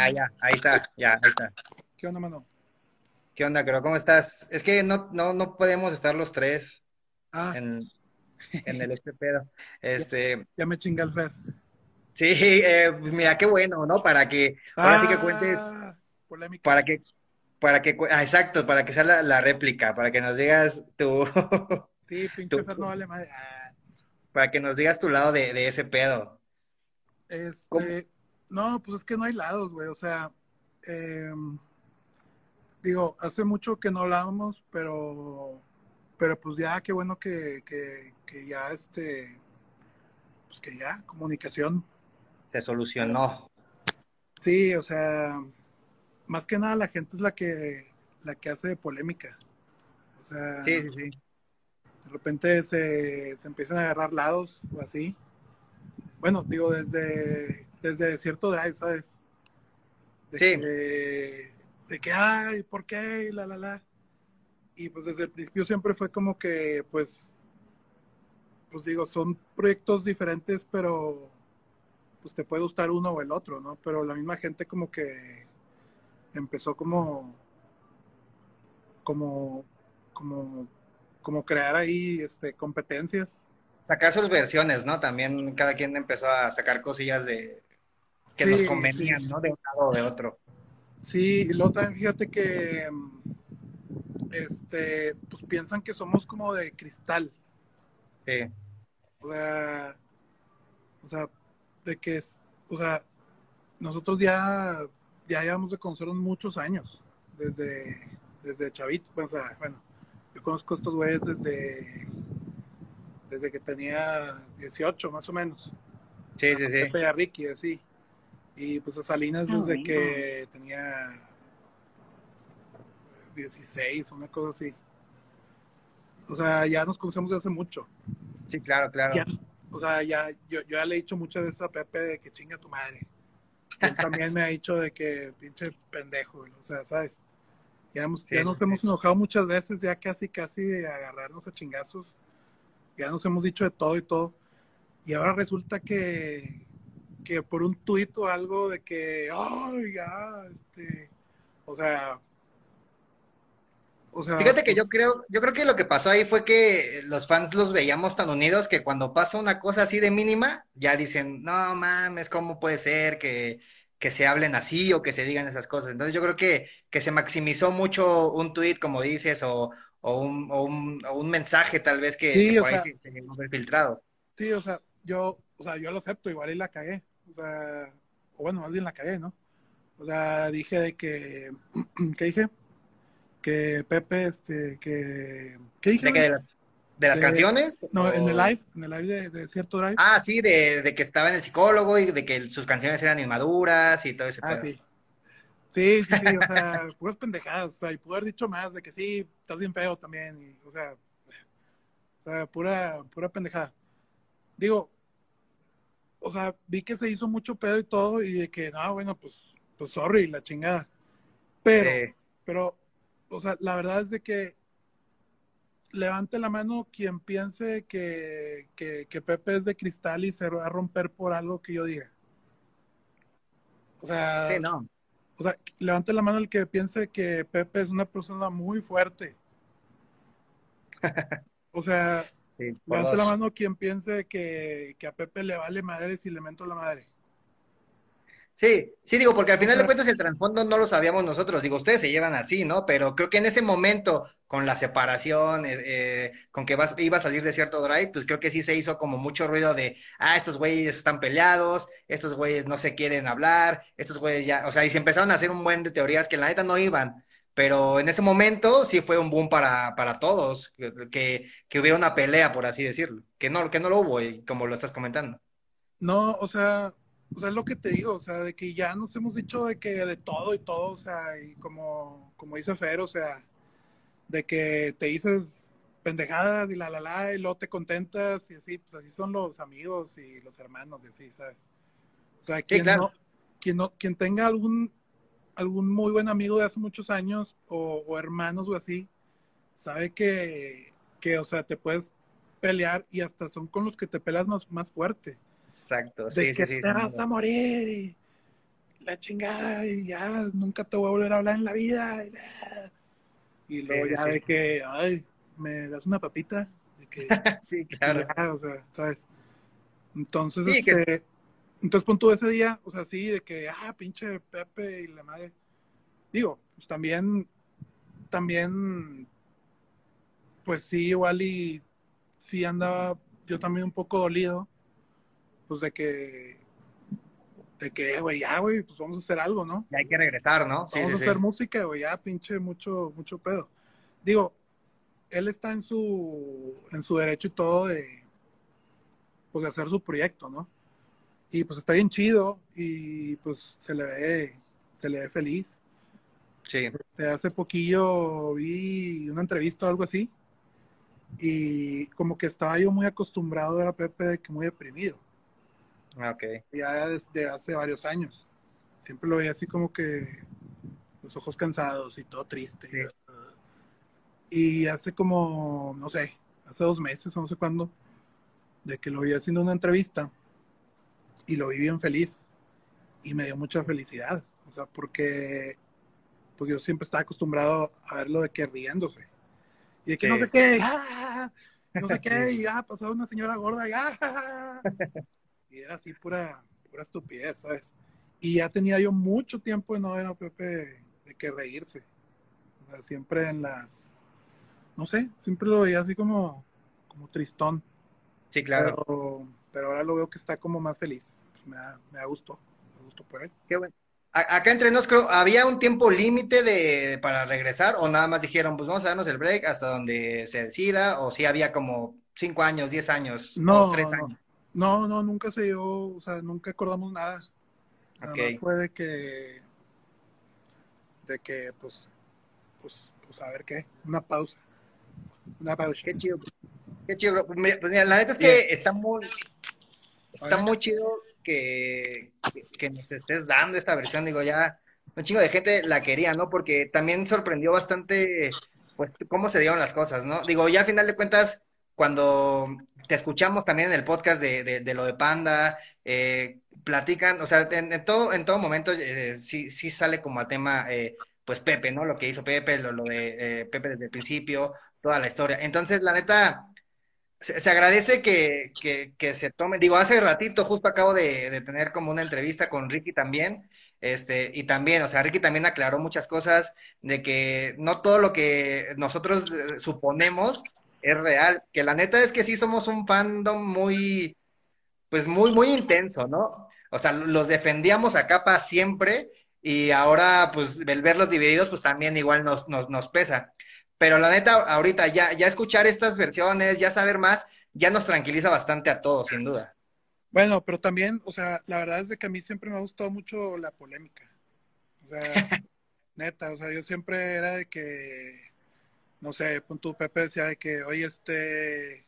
Ah, ya, ahí está, ya, ahí está. ¿Qué onda, mano? ¿Qué onda, creo? ¿Cómo estás? Es que no, no, no podemos estar los tres Ah, en, en el este pedo. Este, ya me chinga el Fer. sí, eh, mira, qué bueno, ¿no? Para que, ahora sí que cuentes, Ah, Polémica. para que, para que, ah, exacto, para que sea la, la réplica, para que nos digas tu, Sí, pinche Fer no vale madre. Ah, para que nos digas tu lado de, de ese pedo. Este, no, pues es que no hay lados, güey. O sea, em, digo, hace mucho que no hablábamos, pero, pero pues ya, qué bueno que, que, que ya, este, pues que ya, comunicación. Se solucionó. Sí, o sea, más que nada la gente es la que, la que hace polémica. O sea, Sí, sí, sí. de repente se, se empiezan a agarrar lados o así. Bueno, digo, desde, desde cierto drive, ¿sabes? De Sí. Que, de que, ay, ¿por qué? Y La, la, la. Y pues desde el principio siempre fue como que, pues, pues digo, son proyectos diferentes, pero pues te puede gustar uno o el otro, ¿no? Pero la misma gente como que empezó como, como, como, como crear ahí, este, competencias. Sacar sus versiones, ¿no? También cada quien empezó a sacar cosillas de que Sí, nos convenían, sí. ¿no? De un lado o de otro. Sí, y luego también fíjate que mm, este, pues piensan que somos como de cristal. Sí. O sea, o sea, de que es, o sea, nosotros ya, ya llevamos de conocernos muchos años, desde, desde chavitos, o sea, bueno, yo conozco a estos güeyes desde, desde que tenía 18 más o menos. Sí, sí, sí. Pepe y a Ricky, así. Y pues a Salinas Ah, desde bueno. que tenía 16, una cosa así. O sea, ya nos conocemos desde hace mucho. Sí, claro, claro. Ya, o sea, ya, yo, yo ya le he dicho muchas veces a Pepe de que chinga tu madre. Él también me ha dicho de que pinche pendejo, o sea, ¿sabes? Ya, hemos- Sí, ya nos sí, hemos enojado muchas veces, ya casi, casi de agarrarnos a chingazos. Ya nos hemos dicho de todo y todo. Y ahora resulta que, que por un tuit o algo de que, ay, ya, este, o sea, o sea, Fíjate que yo creo, yo creo que lo que pasó ahí fue que los fans los veíamos tan unidos que cuando pasa una cosa así de mínima, ya dicen, no mames, ¿cómo puede ser que, que se hablen así o que se digan esas cosas? Entonces yo creo que, que se maximizó mucho un tweet, como dices, o, o, un, o, un, o un mensaje tal vez que, Sí, que ahí se, se filtrado. Sí, o sea, yo, o sea, yo lo acepto, igual y la cagué. O sea, o bueno, más bien la cagué, ¿no? O sea, dije de que, ¿qué dije? Que Pepe, este, que, ¿qué dije? ¿De, que de, la- de las De- canciones? No, en el live, en el live de, cierto drive. Ah, sí, de, de que estaba en el psicólogo y de que sus canciones eran inmaduras y todo ese Ah, pedo. sí. Sí, sí, sí, o sea, puras pendejadas, o sea, y pude haber dicho más de que sí, estás bien feo también, y, o sea, o sea, pura, pura pendejada. Digo, o sea, vi que se hizo mucho pedo y todo, y de que, no, bueno, pues, pues sorry, la chingada. Pero, Sí. pero, o sea, la verdad es de que levante la mano quien piense que, que, que Pepe es de cristal y se va a romper por algo que yo diga. O sea, Sí, no. o sea, levante la mano el que piense que Pepe es una persona muy fuerte. O sea, Sí, levante la mano quien piense que, que a Pepe le vale madre si le mento la madre. Sí, sí, digo, porque al final de cuentas el trasfondo no lo sabíamos nosotros, digo, ustedes se llevan así, ¿no? Pero creo que en ese momento, con la separación, eh, eh, con que vas, iba a salir de cierto drive, pues creo que sí se hizo como mucho ruido de, ah, estos güeyes están peleados, estos güeyes no se quieren hablar, estos güeyes ya, o sea, y se empezaron a hacer un buen de teorías que la neta no iban, pero en ese momento sí fue un boom para, para todos, que, que, hubiera una pelea, por así decirlo, que no, que no lo hubo, y como lo estás comentando. No, o sea, o sea, es lo que te digo, o sea, de que ya nos hemos dicho de que de todo y todo, o sea, y como, como dice Fer, o sea, de que te dices pendejadas y la la la y luego te contentas y así, pues así son los amigos y los hermanos y así, ¿sabes? O sea, quien claro. no, quien no, quien tenga algún, algún muy buen amigo de hace muchos años o, o hermanos o así, sabe que, que, o sea, te puedes pelear y hasta son con los que te peleas más, más fuerte Exacto, de sí, que sí, sí. te vas a morir y, la chingada, y ya nunca te voy a volver a hablar en la vida. Y, luego ya de que, ay, me das una papita. De que, sí, claro. o sea, ¿sabes? Entonces, este, entonces punto ese día, o sea, sí, de que, ah, pinche Pepe y la madre. Digo, pues también, también, pues sí, igual y sí andaba yo también un poco dolido, pues de que, de que, güey, ya, güey, pues vamos a hacer algo, ¿no? Ya hay que regresar, ¿no? vamos a hacer música, güey, ya, pinche, mucho, mucho pedo. Digo, él está en su, en su derecho y todo de, pues, de hacer su proyecto, ¿no? Y pues está bien chido y pues se le ve, se le ve feliz. Sí. hace poquillo vi una entrevista o algo así y como que estaba yo muy acostumbrado a Pepe de que muy deprimido. Ah, ok. Ya desde hace varios años. Siempre lo veía así como que los ojos cansados y todo triste. Y hace como, no sé, hace dos meses, no sé cuándo, de que lo vi haciendo una entrevista y lo vi bien feliz y me dio mucha felicidad. O sea, porque pues yo siempre estaba acostumbrado a verlo de que riéndose. Y de que no sé qué, ¡ah! no sé qué, y ah, pasó una señora gorda y, ¡ah! y era así pura, pura estupidez, ¿sabes? Y ya tenía yo mucho tiempo de no ver a Pepe de que reírse. O sea, siempre en las, no sé, siempre lo veía así como, como tristón. Sí, claro. Pero, ahora lo veo que está como más feliz. Pues me da, me da gusto, me gusto por él. Qué bueno. Acá entre nos creo, ¿había un tiempo límite de para regresar o nada más dijeron, pues vamos a darnos el break hasta donde se decida o si había como cinco años, diez años, no, tres años? No, no, nunca se dio, o sea, nunca acordamos nada. fue de que, de que, pues, pues, pues a ver qué, una pausa, una pausa. Qué chido, qué chido. Pues mira, pues la neta es que está muy, está muy chido que, que, nos estés dando esta versión, digo, ya un chingo de gente la quería, ¿no? Porque también sorprendió bastante, pues, cómo se dieron las cosas, ¿no? Digo, ya al final de cuentas, cuando te escuchamos también en el podcast de, de, lo de Panda, eh, platican, o sea, en, todo, en todo momento eh, sí, sí sale como a tema, eh, pues Pepe, ¿no? Lo que hizo Pepe, lo, lo de Pepe desde el principio, toda la historia. Entonces, la neta, se, agradece que, que, se tome, digo, hace ratito justo acabo de, tener como una entrevista con Ricky también, este, y también, o sea, Ricky también aclaró muchas cosas de que no todo lo que nosotros eh, suponemos es real, que la neta es que sí somos un fandom muy, pues muy, muy intenso, ¿no? O sea, los defendíamos a capa siempre y ahora, pues, el verlos divididos, pues también igual nos, nos pesa. Pero la neta, ahorita ya, ya escuchar estas versiones, ya saber más, ya nos tranquiliza bastante a todos, sin duda. Bueno, pero también, o sea, la verdad es de que a mí siempre me ha gustado mucho la polémica. O sea, neta, o sea, yo siempre era de que, no sé, punto Pepe decía de que, oye, este,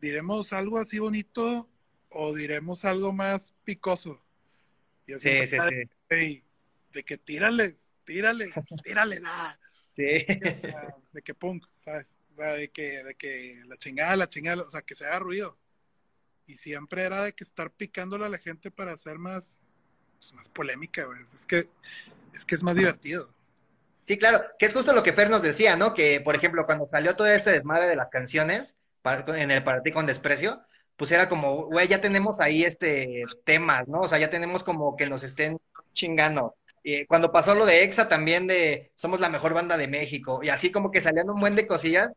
diremos algo así bonito o diremos algo más picoso. sí, sí, sí. de que tírales, tírales, tírale, nada. Sí. De que punk, ¿sabes? O sea, de que, de que la chingada, la chingada, o sea, que se haga ruido. Y siempre era de que estar picándole a la gente para hacer más, pues, más polémica, güey. Es que, es que es más divertido. Sí, claro, que es justo lo que Fer nos decía, ¿no? Que, por ejemplo, cuando salió todo este desmadre de las canciones, en el Para ti con desprecio, pues era como, güey, ya tenemos ahí este temas, ¿no? O sea, ya tenemos como que nos estén chingando eh, cuando pasó lo de EXA también de somos la mejor banda de México, y así como que salían un buen de cosillas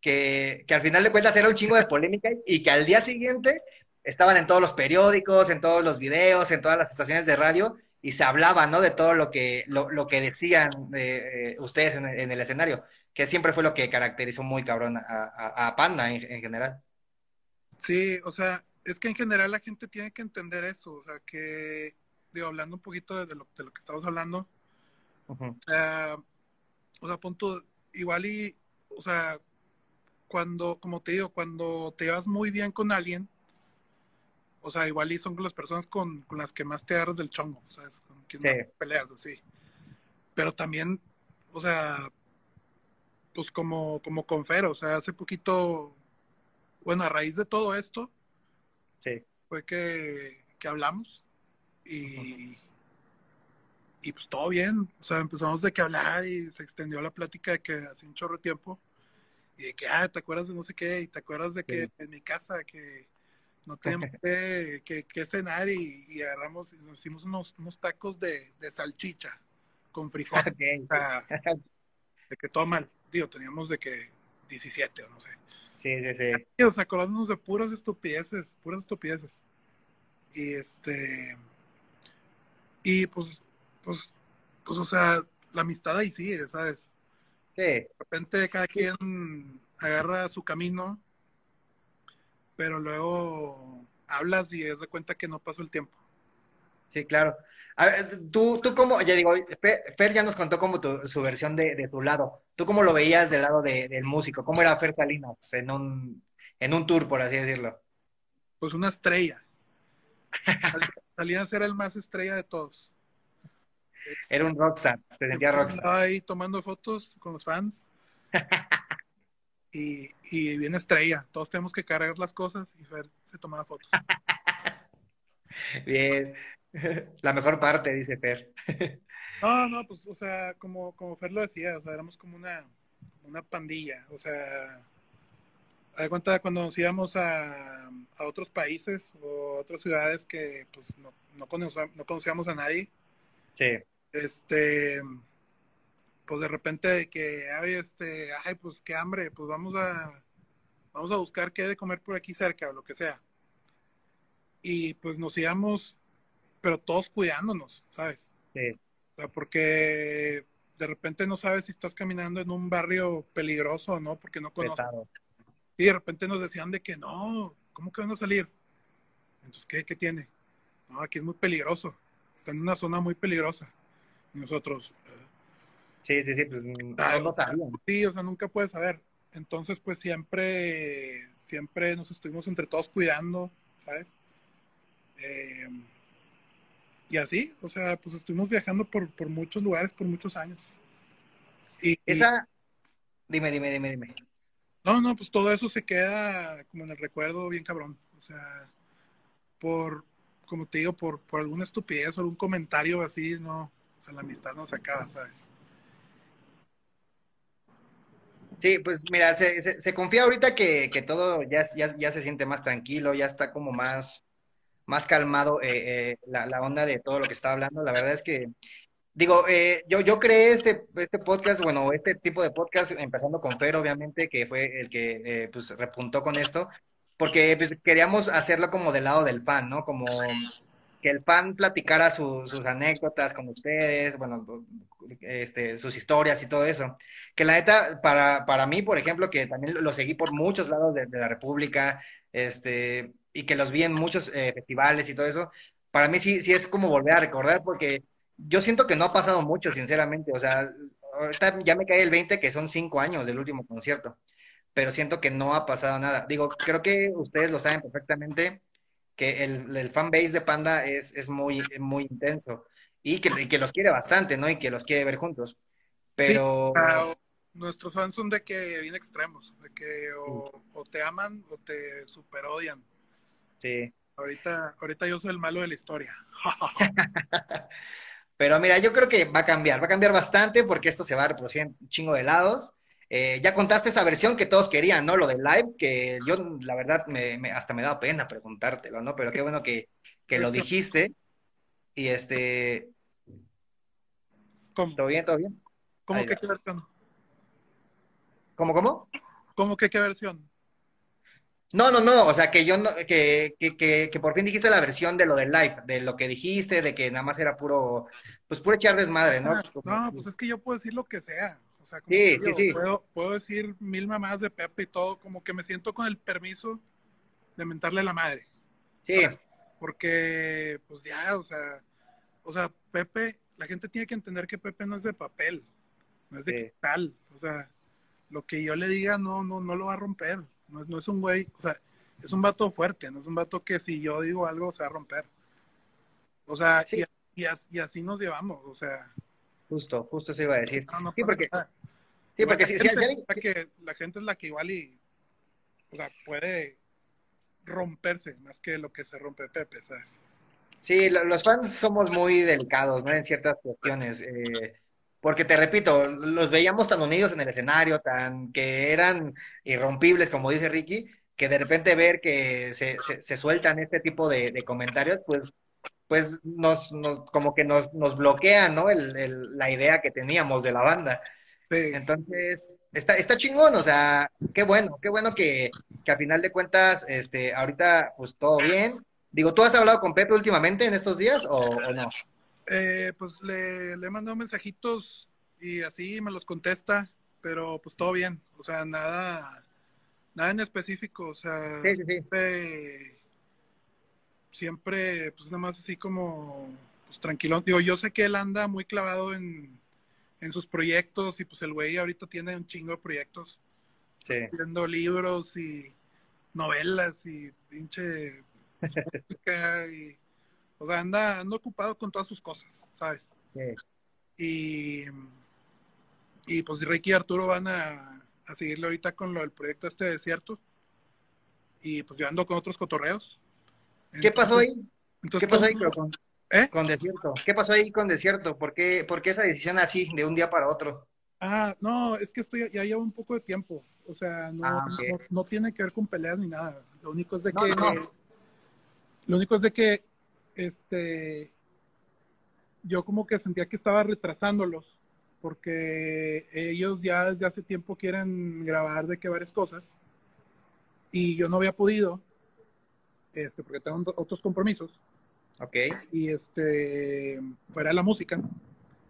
que, que al final de cuentas era un chingo de polémica y que al día siguiente estaban en todos los periódicos, en todos los videos, en todas las estaciones de radio y se hablaba, ¿no? De todo lo que, lo, lo que decían eh, ustedes en, el escenario, que siempre fue lo que caracterizó muy cabrón a, a, Panda en, en, general. Sí, o sea, es que en general la gente tiene que entender eso, o sea, que digo, hablando un poquito de lo, de lo que estamos hablando, o sea, punto, igual y, o sea, cuando, como te digo, cuando te llevas muy bien con alguien, o sea, igual y son las personas con, con las que más te agarras del chongo, ¿sabes? Con quien peleas, así. Pero también, o sea, pues como, como con Fer, o sea, hace poquito, bueno, a raíz de todo esto, sí. fue que, que hablamos y, y pues todo bien, o sea, empezamos de que hablar y se extendió la plática de que hace un chorro de tiempo y de que, ah, ¿te acuerdas de no sé qué? Y te acuerdas de que en mi casa que no teníamos que, que, cenar y, agarramos y nos hicimos unos, unos tacos de, de salchicha con frijol. de que todo mal, digo, teníamos de que 17 o no sé. Sí, sí, sí. Y, o sea, acordándonos de puras estupideces, puras estupideces. Y este. Y pues pues, pues, o sea, la amistad ahí sigue, ¿sabes? Sí. De repente cada quien agarra su camino, pero luego hablas y es de cuenta que no pasó el tiempo. Sí, claro. A ver, tú, tú cómo, ya digo, Fer ya nos contó como tu, su versión de, de, tu lado. ¿Tú cómo lo veías del lado de, del músico? ¿Cómo era Fer Salinas en un, en un tour, por así decirlo? Pues una estrella. Salinas era el más estrella de todos. Era un rockstar, se sentía rockstar. Estaba ahí tomando fotos con los fans. y, y viene estrella. Todos tenemos que cargar las cosas y Fer se tomaba fotos. Bien. La mejor parte, dice Fer. No, no, pues, o sea, como, como Fer lo decía, o sea, éramos como una, una pandilla. O sea, a cuenta cuando nos íbamos a, a otros países o otras ciudades que pues no, no, no conocíamos a nadie. Sí este, pues de repente que, ay, este, ay, pues qué hambre, pues vamos a, vamos a buscar qué de comer por aquí cerca o lo que sea. Y pues nos íbamos, pero todos cuidándonos, ¿sabes? Sí. O sea, porque de repente no sabes si estás caminando en un barrio peligroso o no, porque no conoces. Y de repente nos decían de que no, ¿cómo que van a salir? Entonces, ¿qué, qué tiene? No, aquí es muy peligroso. Está en una zona muy peligrosa nosotros. Sí, sí, sí, pues ah, no, Sí, o sea, nunca puedes saber. Entonces, pues siempre, siempre nos estuvimos entre todos cuidando, ¿sabes? Eh, y así, o sea, pues estuvimos viajando por, por muchos lugares por muchos años. Y, Esa, dime, dime, dime, dime. No, no, pues todo eso se queda como en el recuerdo bien cabrón. O sea, por, como te digo, por, por alguna estupidez o algún comentario así, no, o sea, la amistad no se acaba, ¿sabes? Sí, pues mira, se, se, confía ahorita que, que todo ya, ya, ya, se siente más tranquilo, ya está como más, más calmado eh, eh, la, la, onda de todo lo que está hablando. La verdad es que, digo, eh, yo, yo creé este, este podcast, bueno, este tipo de podcast, empezando con Fer, obviamente, que fue el que pues repuntó con esto, porque pues, queríamos hacerlo como del lado del fan, ¿no? Como que el fan platicara sus anécdotas con ustedes, bueno, este, sus historias y todo eso. Que la neta, para, para mí, por ejemplo, que también lo seguí por muchos lados de, la República, este, y que los vi en muchos eh, festivales y todo eso, para mí sí, sí es como volver a recordar, porque yo siento que no ha pasado mucho, sinceramente. O sea, ahorita ya me cae el 20, que son cinco años del último concierto, pero siento que no ha pasado nada. Digo, creo que ustedes lo saben perfectamente que el, el fan base de Panda es, es muy, muy intenso y que, que, los quiere bastante, ¿no? Y que los quiere ver juntos. Pero... nuestros fans son de que bien extremos, de que o, te aman o te super odian. Sí. Ahorita, ahorita yo soy el malo de la historia. Pero mira, yo creo que va a cambiar, va a cambiar bastante porque esto se va a reproducir en un chingo de lados. Eh, ya contaste esa versión que todos querían, ¿no? Lo del live, que yo la verdad me, hasta me da pena preguntártelo, ¿no? Pero qué bueno que, lo dijiste. Y este... ¿Cómo? ¿Todo bien? ¿Todo bien? ¿Cómo que qué versión? ¿Cómo, cómo? ¿Cómo que qué versión? No, no, no, o sea, que yo no, que, que, que, que, por fin dijiste la versión de lo del live, de lo que dijiste, de que nada más era puro, pues puro echar desmadre, ¿no? Ah, no, pues es que yo puedo decir lo que sea sí, sí, Puedo, puedo, decir mil mamás de Pepe y todo, como que me siento con el permiso de mentarle la madre. Sí. Porque, pues ya, o sea, o sea, Pepe, la gente tiene que entender que Pepe no es de papel, no es de cristal. O sea, lo que yo le diga no, no, no lo va a romper. No es, no es un güey, o sea, es un vato fuerte, no es un vato que si yo digo algo se va a romper. O sea, y, y, así nos llevamos, o sea. Justo, justo se iba a decir. sí, porque, Sí, porque si, la que la gente es la que igual y, o sea, puede romperse más que lo que se rompe Pepe, ¿sabes? Sí, los fans somos muy delicados, ¿no? En ciertas cuestiones. Eh, porque te repito, los veíamos tan unidos en el escenario, tan que eran irrompibles, como dice Ricky, que de repente ver que se, se, sueltan este tipo de, comentarios, pues, pues nos, nos, como que nos, nos bloquea, ¿no? El, la idea que teníamos de la banda. Entonces, está, está chingón, o sea, qué bueno, qué bueno que, que a final de cuentas, este, ahorita, pues todo bien, Digo, ¿tú has hablado con Pepe últimamente en estos días o, no? Eh, pues le, le he mandado mensajitos y así me los contesta, pero pues todo bien, o sea, nada, nada en específico, o sea, siempre, siempre, pues nada más así como, pues tranquilo. Digo, yo sé que él anda muy clavado en, en sus proyectos y pues el güey ahorita tiene un chingo de proyectos. Sí. Viendo libros y novelas y pinche y, o sea, anda, anda ocupado con todas sus cosas, ¿sabes? Y, y pues Ricky y Arturo van a, a seguirle ahorita con lo del proyecto este desierto. Y pues yo ando con otros cotorreos. ¿Qué pasó ahí? ¿Qué pasó ahí con, ¿eh? con Desierto? ¿Qué pasó ahí con Desierto? ¿Por qué, ¿Por qué esa decisión así, de un día para otro? Ah, no, es que estoy ya llevo un poco de tiempo. O sea, no, ah, no, tiene que ver con peleas ni nada. Lo único es de que lo único es de que este yo como que sentía que estaba retrasándolos porque ellos ya desde hace tiempo quieren grabar de que varias cosas y yo no había podido este porque tengo otros compromisos. Ok. Y este fuera la música.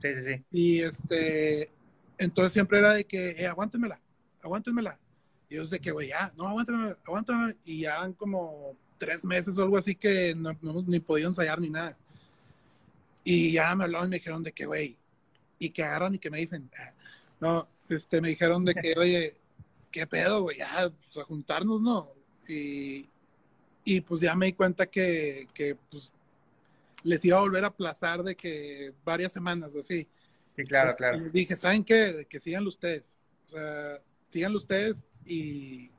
Sí sí sí. Y este entonces siempre era de que eh, aguántenmela aguántenmela y ellos de que güey ya no aguántenmela aguántenmela y ya han como tres meses o algo así que no, no ni podido ensayar ni nada. Y ya me hablaron y me dijeron de que, güey, y que agarran y que me dicen, ah, no, este, me dijeron de que, oye, qué pedo, güey, ya, pues, a juntarnos, ¿no? Y, y pues ya me di cuenta que, que pues, les iba a volver a aplazar de que varias semanas o así. Sí, claro, claro. Y dije, ¿saben qué? Que síganlo ustedes. O sea, síganlo ustedes y,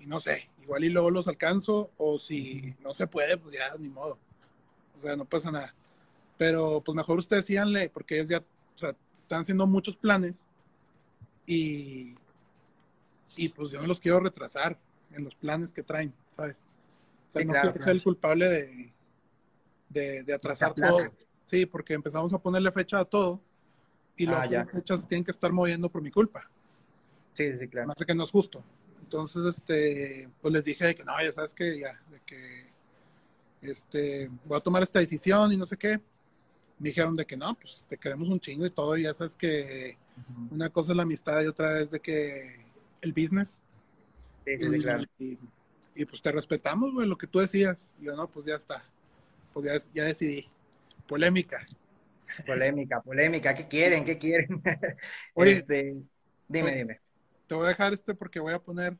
y no sé, igual y luego los alcanzo, o si no se puede, pues ya ni modo. O sea, no pasa nada. Pero pues mejor ustedes síganle, porque ellos ya, o sea, están haciendo muchos planes y, y pues yo no los quiero retrasar en los planes que traen, ¿sabes? O sea, no quiero ser el culpable de, de, atrasar todo. Sí, porque empezamos a ponerle fecha a todo y ah, las fechas tienen que estar moviendo por mi culpa. Sí, sí, claro. Sé que no es justo. Entonces, este, pues les dije de que no, ya sabes que ya, de que este, voy a tomar esta decisión y no sé qué. Me dijeron de que no, pues te queremos un chingo y todo, y ya sabes que una cosa es la amistad y otra es de que el business. Sí, sí, y, claro. Y, pues te respetamos, güey, lo que tú decías. Y yo, no, pues ya está. Pues ya, ya decidí. Polémica. Polémica, polémica. ¿Qué quieren? ¿Qué quieren? Oye, este, dime, dime te voy a dejar este porque voy a poner.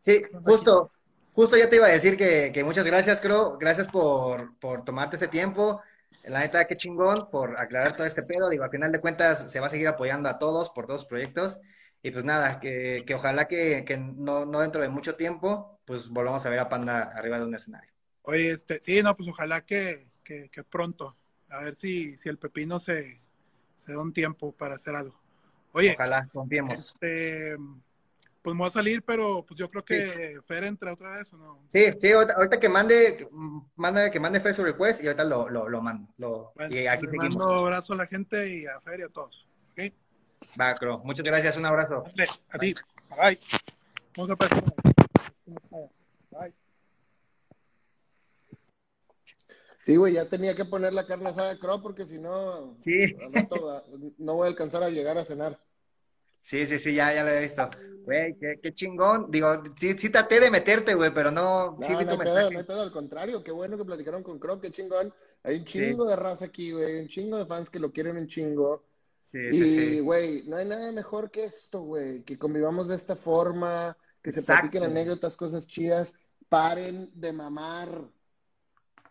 Sí, justo, justo ya te iba a decir que, muchas gracias, creo. Gracias por, tomarte ese tiempo. La neta, qué chingón por aclarar todo este pedo. Digo, al final de cuentas, se va a seguir apoyando a todos por todos los proyectos. Y pues nada, que, ojalá que, no, dentro de mucho tiempo, pues volvamos a ver a Panda arriba de un escenario. Oye, este, sí, no, pues ojalá que, pronto. A ver si, si el pepino se, se da un tiempo para hacer algo. Oye, ojalá confiemos. Este, pues me voy a salir, pero pues yo creo que Fer entra otra vez o no. Sí, sí, ahorita, que mande, manda, que mande Fer su request y ahorita lo, lo, lo mando. Lo, y aquí le mando un abrazo a la gente y a Fer y a todos. ¿okay? Va, Cro. Muchas gracias, un abrazo. a ti. Bye. Vamos a pasar. Bye. Sí, güey, ya tenía que poner la carne asada de Crow porque si no, sí. no voy a alcanzar a llegar a cenar. Sí, sí, sí, ya, ya lo he visto. Güey, qué, chingón. Digo, sí, sí traté de meterte, güey, pero no. No, sí, no, pedo, no pedo, al contrario, qué bueno que platicaron con Crow, qué chingón. Hay un chingo de raza aquí, güey, un chingo de fans que lo quieren un chingo. Sí, sí, sí. Y, güey, no hay nada mejor que esto, güey, que convivamos de esta forma, que se platiquen anécdotas, cosas chidas. Paren de mamar.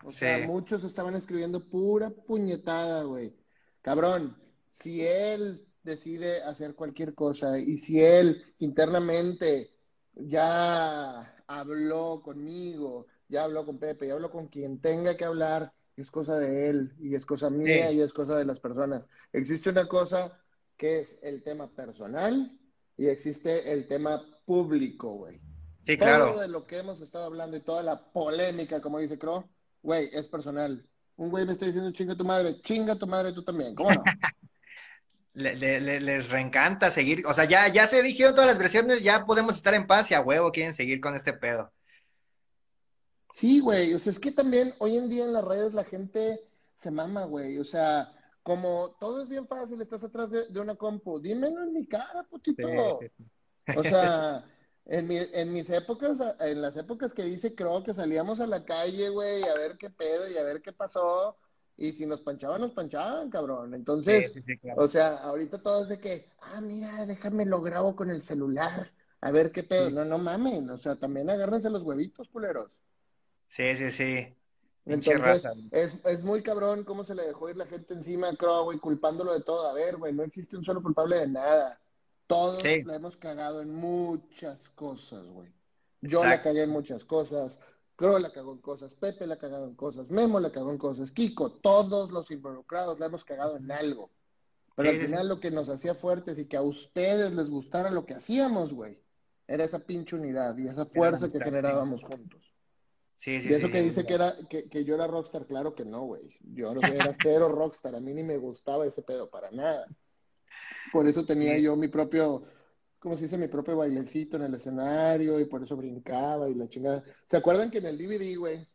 O sea, muchos estaban escribiendo pura puñetada, güey. Cabrón, si él decide hacer cualquier cosa y si él internamente ya habló conmigo, ya habló con Pepe, ya habló con quien tenga que hablar es cosa de él y es cosa mía y es cosa de las personas. Existe una cosa que es el tema personal y existe el tema público, güey. Sí, claro. Todo de lo que hemos estado hablando y toda la polémica, como dice Crow, güey, es personal. Un güey me está diciendo chinga tu madre, chinga tu madre tú también, ¿cómo no? les reencanta seguir, o sea, ya, ya se dijeron todas las versiones, ya podemos estar en paz y a huevo quieren seguir con este pedo. Sí, güey, o sea, es que también hoy en día en las redes la gente se mama, güey, o sea, como todo es bien fácil, estás atrás de, una compu, dímelo en mi cara, putito. O sea, en, mi, en mis épocas, en las épocas que dice creo que salíamos a la calle, güey, a ver qué pedo y a ver qué pasó, y si nos panchaban, nos panchaban, cabrón. Entonces, o sea, ahorita todo es de que, ah, mira, déjame lo grabo con el celular, a ver qué pedo. No, no mamen, o sea, también agárrense los huevitos, culeros. Sí, sí, sí. Entonces, es, es, muy cabrón cómo se le dejó ir la gente encima a Crow, güey, culpándolo de todo. A ver, güey, no existe un solo culpable de nada. Todos la hemos cagado en muchas cosas, güey. Yo la cagué en muchas cosas. Crow la cagó en cosas. Pepe la cagado en cosas. Memo la cagó en cosas. Kiko, todos los involucrados la hemos cagado en algo. Pero al final lo que nos hacía fuertes y que a ustedes les gustara lo que hacíamos, güey, era esa pinche unidad y esa fuerza que generábamos juntos. Sí, sí, y eso que dice que, era, que, yo era rockstar, claro que no, güey. Yo era cero rockstar, a mí ni me gustaba ese pedo para nada. Por eso tenía yo mi propio, ¿cómo se dice? Mi propio bailecito en el escenario y por eso brincaba y la chingada. ¿Se acuerdan que en el DVD, güey?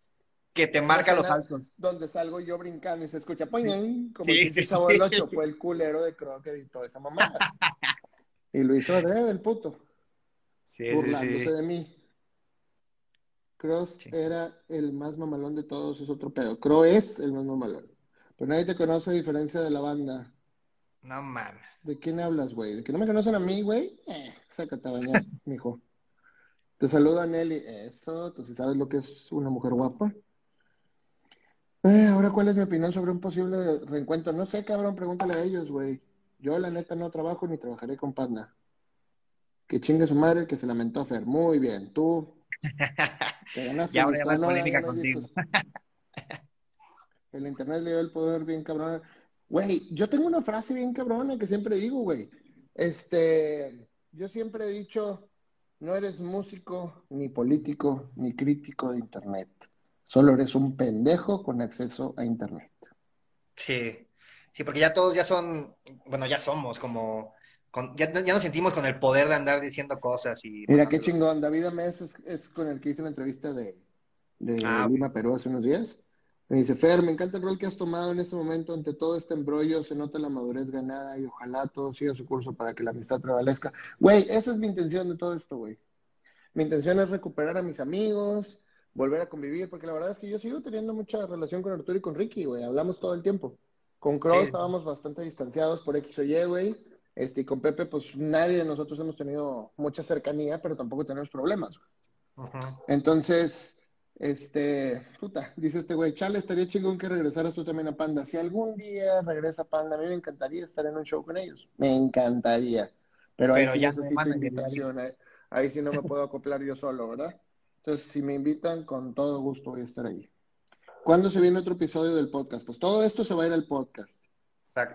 Que te marca los saltos. Donde salgo yo brincando y se escucha, poñón, como sí, sí, el 8, fue el culero de Croc que editó esa mamada. y lo hizo Adrede del puto. Sí, burlándose de mí. Cross era el más mamalón de todos, es otro pedo. Crow es el más mamalón. Pero nadie te conoce a diferencia de la banda. No mames. ¿De quién hablas, güey? ¿De que no me conocen a mí, güey? Eh, sácate a bañar, mijo. Te saluda Nelly. Eso, tú sí sabes lo que es una mujer guapa. Eh, ahora, ¿cuál es mi opinión sobre un posible reencuentro? No sé, cabrón, pregúntale a ellos, güey. Yo, la neta, no trabajo ni trabajaré con Panda. Que chingue su madre que se lamentó a Fer. Muy bien. Tú, ya habrá más polémica contigo. el internet le dio el poder bien cabrón. Güey, yo tengo una frase bien cabrona que siempre digo, güey. Este, yo siempre he dicho, no eres músico, ni político, ni crítico de internet. Solo eres un pendejo con acceso a internet. Sí, sí, porque ya todos ya son, bueno, ya somos como ya, nos sentimos con el poder de andar diciendo cosas. y Mira, qué chingón. David Ames es, con el que hice la entrevista de, de ah, Lima, Perú, hace unos días. Me dice, Fer, me encanta el rol que has tomado en este momento ante todo este embrollo, se nota la madurez ganada y ojalá todo siga su curso para que la amistad prevalezca. Güey, esa es mi intención de todo esto, güey. Mi intención es recuperar a mis amigos, volver a convivir, porque la verdad es que yo sigo teniendo mucha relación con Arturo y con Ricky, güey. Hablamos todo el tiempo. Con Crow estábamos bastante distanciados por X o Y, güey. Este, y con Pepe, pues nadie de nosotros hemos tenido mucha cercanía, pero tampoco tenemos problemas. Entonces, este, puta, dice este güey, chale, estaría chingón que regresaras tú también a Panda. Si algún día regresa Panda, a mí me encantaría estar en un show con ellos. Me encantaría. Pero, ahí sí ya necesito invitación. Ahí, ahí sí no me puedo acoplar yo solo, ¿verdad? Entonces, si me invitan, con todo gusto voy a estar ahí. ¿Cuándo se viene otro episodio del podcast? Pues todo esto se va a ir al podcast.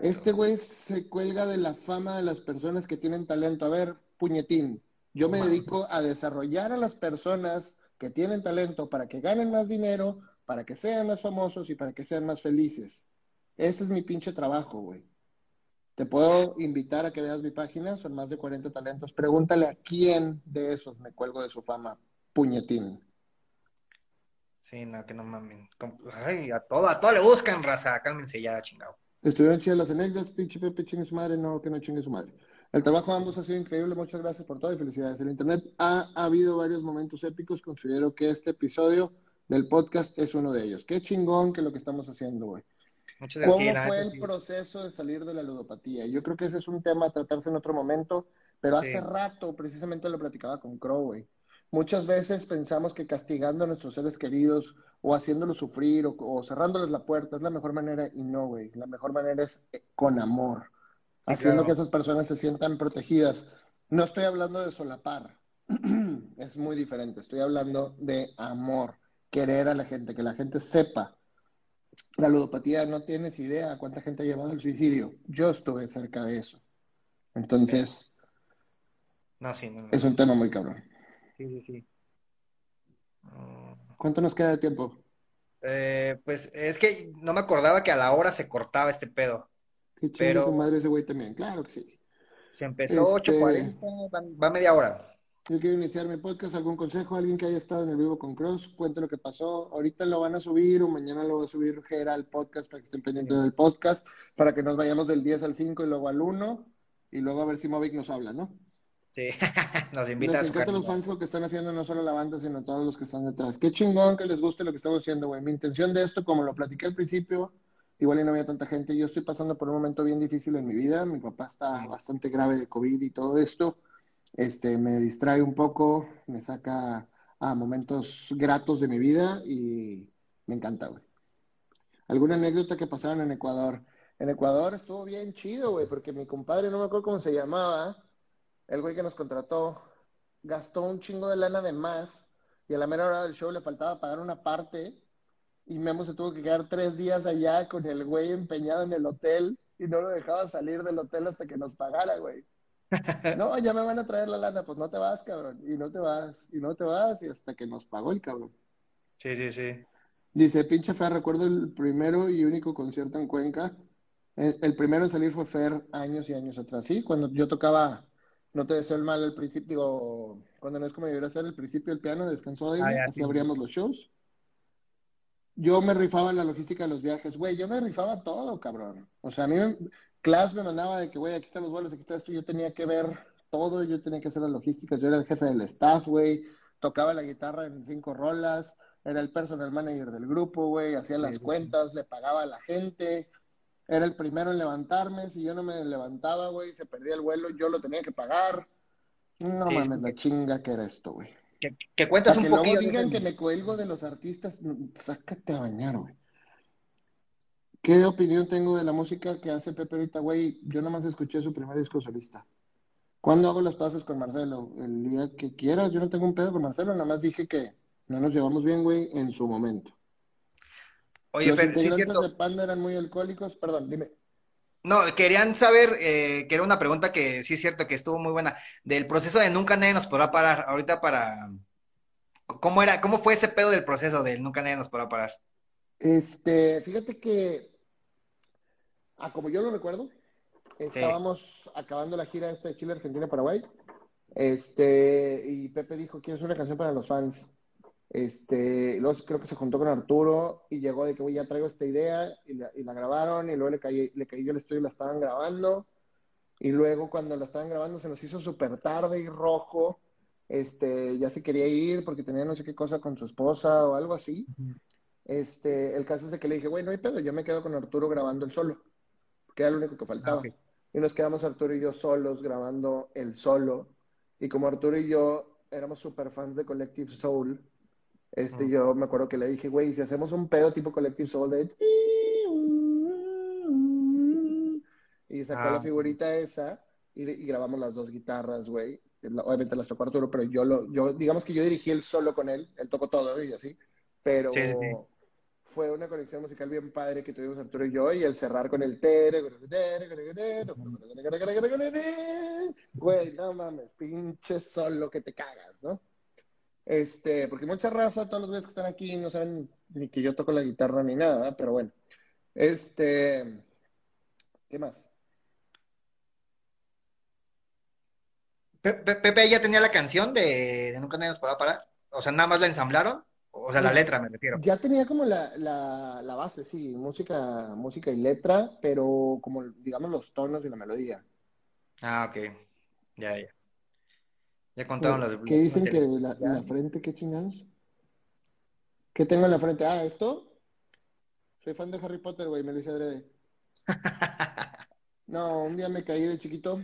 Este güey se cuelga de la fama de las personas que tienen talento. A ver, puñetín, yo me dedico a desarrollar a las personas que tienen talento para que ganen más dinero, para que sean más famosos y para que sean más felices. Ese es mi pinche trabajo, güey. Te puedo invitar a que veas mi página, son más de 40 talentos. Pregúntale a quién de esos me cuelgo de su fama, puñetín. Sí, no, que no mames. Ay, a todo, a todo le buscan, raza. Cálmense ya, chingado. Estuvieron chidas las anécdotas, pinche Pepe chingue su madre, no, que no chingue su madre. El trabajo de ambos ha sido increíble, muchas gracias por todo y felicidades. El Internet ha, habido varios momentos épicos, considero que este episodio del podcast es uno de ellos. Qué chingón que lo que estamos haciendo, güey. ¿Cómo fue el proceso de salir de la ludopatía? Yo creo que ese es un tema a tratarse en otro momento, pero hace rato precisamente lo platicaba con Crow, güey. Muchas veces pensamos que castigando a nuestros seres queridos o haciéndolos sufrir o, cerrándoles la puerta es la mejor manera y no, güey. La mejor manera es eh, con amor, haciendo que esas personas se sientan protegidas. No estoy hablando de solapar, es muy diferente. Estoy hablando de amor, querer a la gente, que la gente sepa la ludopatía no tienes idea cuánta gente ha llevado al suicidio. Yo estuve cerca de eso. Entonces, no, sí, no, es un tema muy cabrón. Sí, sí, sí. ¿Cuánto nos queda de tiempo? Eh, pues es que no me acordaba que a la hora se cortaba este pedo. Qué pero... su madre ese güey también, claro que sí. Se empezó este... 8.40, va media hora. Yo quiero iniciar mi podcast. ¿Algún consejo? Alguien que haya estado en el vivo con Cross, cuente lo que pasó. Ahorita lo van a subir o mañana lo va a subir Gera al podcast para que estén pendientes del podcast, para que nos vayamos del 10 al 5 y luego al 1 y luego a ver si Movic nos habla, ¿no? Sí, nos invita nos a los fans lo que están haciendo, no solo la banda, sino todos los que están detrás. Qué chingón que les guste lo que estamos haciendo, güey. Mi intención de esto, como lo platiqué al principio, igual y no había tanta gente. Yo estoy pasando por un momento bien difícil en mi vida. Mi papá está bastante grave de COVID y todo esto este, me distrae un poco, me saca a momentos gratos de mi vida y me encanta, güey. ¿Alguna anécdota que pasaron en Ecuador? En Ecuador estuvo bien chido, güey, porque mi compadre, no me acuerdo cómo se llamaba, el güey que nos contrató, gastó un chingo de lana de más y a la mera hora del show le faltaba pagar una parte y Memo se tuvo que quedar tres días allá con el güey empeñado en el hotel y no lo dejaba salir del hotel hasta que nos pagara, güey. No, ya me van a traer la lana, pues no te vas, cabrón. Y no te vas, y no te vas, y hasta que nos pagó el cabrón. Sí, sí, sí. Dice, pinche Fer, recuerdo el primero y único concierto en Cuenca. Eh, el primero en salir fue Fer años y años atrás, sí, cuando yo tocaba, no te deseo el mal al principio, cuando no es como debería ser el principio el piano, descansó de ah, así abríamos los shows. Yo me rifaba en la logística de los viajes, güey, yo me rifaba todo, cabrón. O sea, a mí me, Class me mandaba de que, güey, aquí están los vuelos, aquí está esto, yo tenía que ver todo, yo tenía que hacer las logísticas, yo era el jefe del staff, güey, tocaba la guitarra en cinco rolas, era el personal manager del grupo, güey, hacía las cuentas, le pagaba a la gente, era el primero en levantarme, si yo no me levantaba, güey, se perdía el vuelo, yo lo tenía que pagar. No mames, la chinga que era esto, güey. Que, cuentas un que luego digan que me cuelgo de los artistas, sácate a bañar, güey. ¿Qué opinión tengo de la música que hace Pepe ahorita, güey? Yo nomás escuché su primer disco solista. ¿Cuándo hago las pases con Marcelo? El día que quieras. Yo no tengo un pedo con Marcelo, nada más dije que no nos llevamos bien, güey, en su momento. Oye, Los integrantes de Panda eran muy alcohólicos. Perdón, dime. No, querían saber, eh, que era una pregunta que sí es cierto que estuvo muy buena, del proceso de Nunca Nadie Nos Podrá Parar, ahorita para... ¿Cómo era, cómo fue ese pedo del proceso del Nunca Nadie Nos Podrá Parar? Este, fíjate que Ah, como yo lo recuerdo, estábamos acabando la gira esta de Chile, Argentina, Paraguay. Este, y Pepe dijo, quiero hacer una canción para los fans. Este, luego creo que se juntó con Arturo y llegó de que, voy ya traigo esta idea y la, y la, grabaron y luego le caí, le caí yo el estudio y la estaban grabando. Y luego cuando la estaban grabando se nos hizo súper tarde y rojo. Este, ya se quería ir porque tenía no sé qué cosa con su esposa o algo así. Este, el caso es de que le dije, güey, no hay pedo, yo me quedo con Arturo grabando el solo que era lo único que faltaba. Ah, y nos quedamos Arturo y yo solos grabando el solo. Y como Arturo y yo éramos super fans de Collective Soul, este, yo me acuerdo que le dije, güey, si hacemos un pedo tipo Collective Soul de... Y sacó la ah. figurita esa y, grabamos las dos guitarras, güey. Obviamente las tocó Arturo, pero yo lo, yo, digamos que yo dirigí el solo con él, él tocó todo y así, pero fue una conexión musical bien padre que tuvimos Arturo y yo, y el cerrar con el güey, no mames, pinche solo que te cagas, ¿no? Este, porque mucha raza, todos los güeyes que están aquí no saben ni que yo toco la guitarra ni nada, pero bueno. Este, ¿qué más? Pepe ya tenía la canción de, de Nunca Nadie nos podrá parar. O sea, nada más la ensamblaron. O sea, la pues, letra me refiero. Ya tenía como la, la, base, sí, música, música y letra, pero como, digamos, los tonos y la melodía. Ah, ok. Ya, ya. Ya contaron las... ¿Qué dicen que la, la frente, qué chingados? ¿Qué tengo en la frente? Ah, ¿esto? Soy fan de Harry Potter, güey, me lo hice adrede. no, un día me caí de chiquito,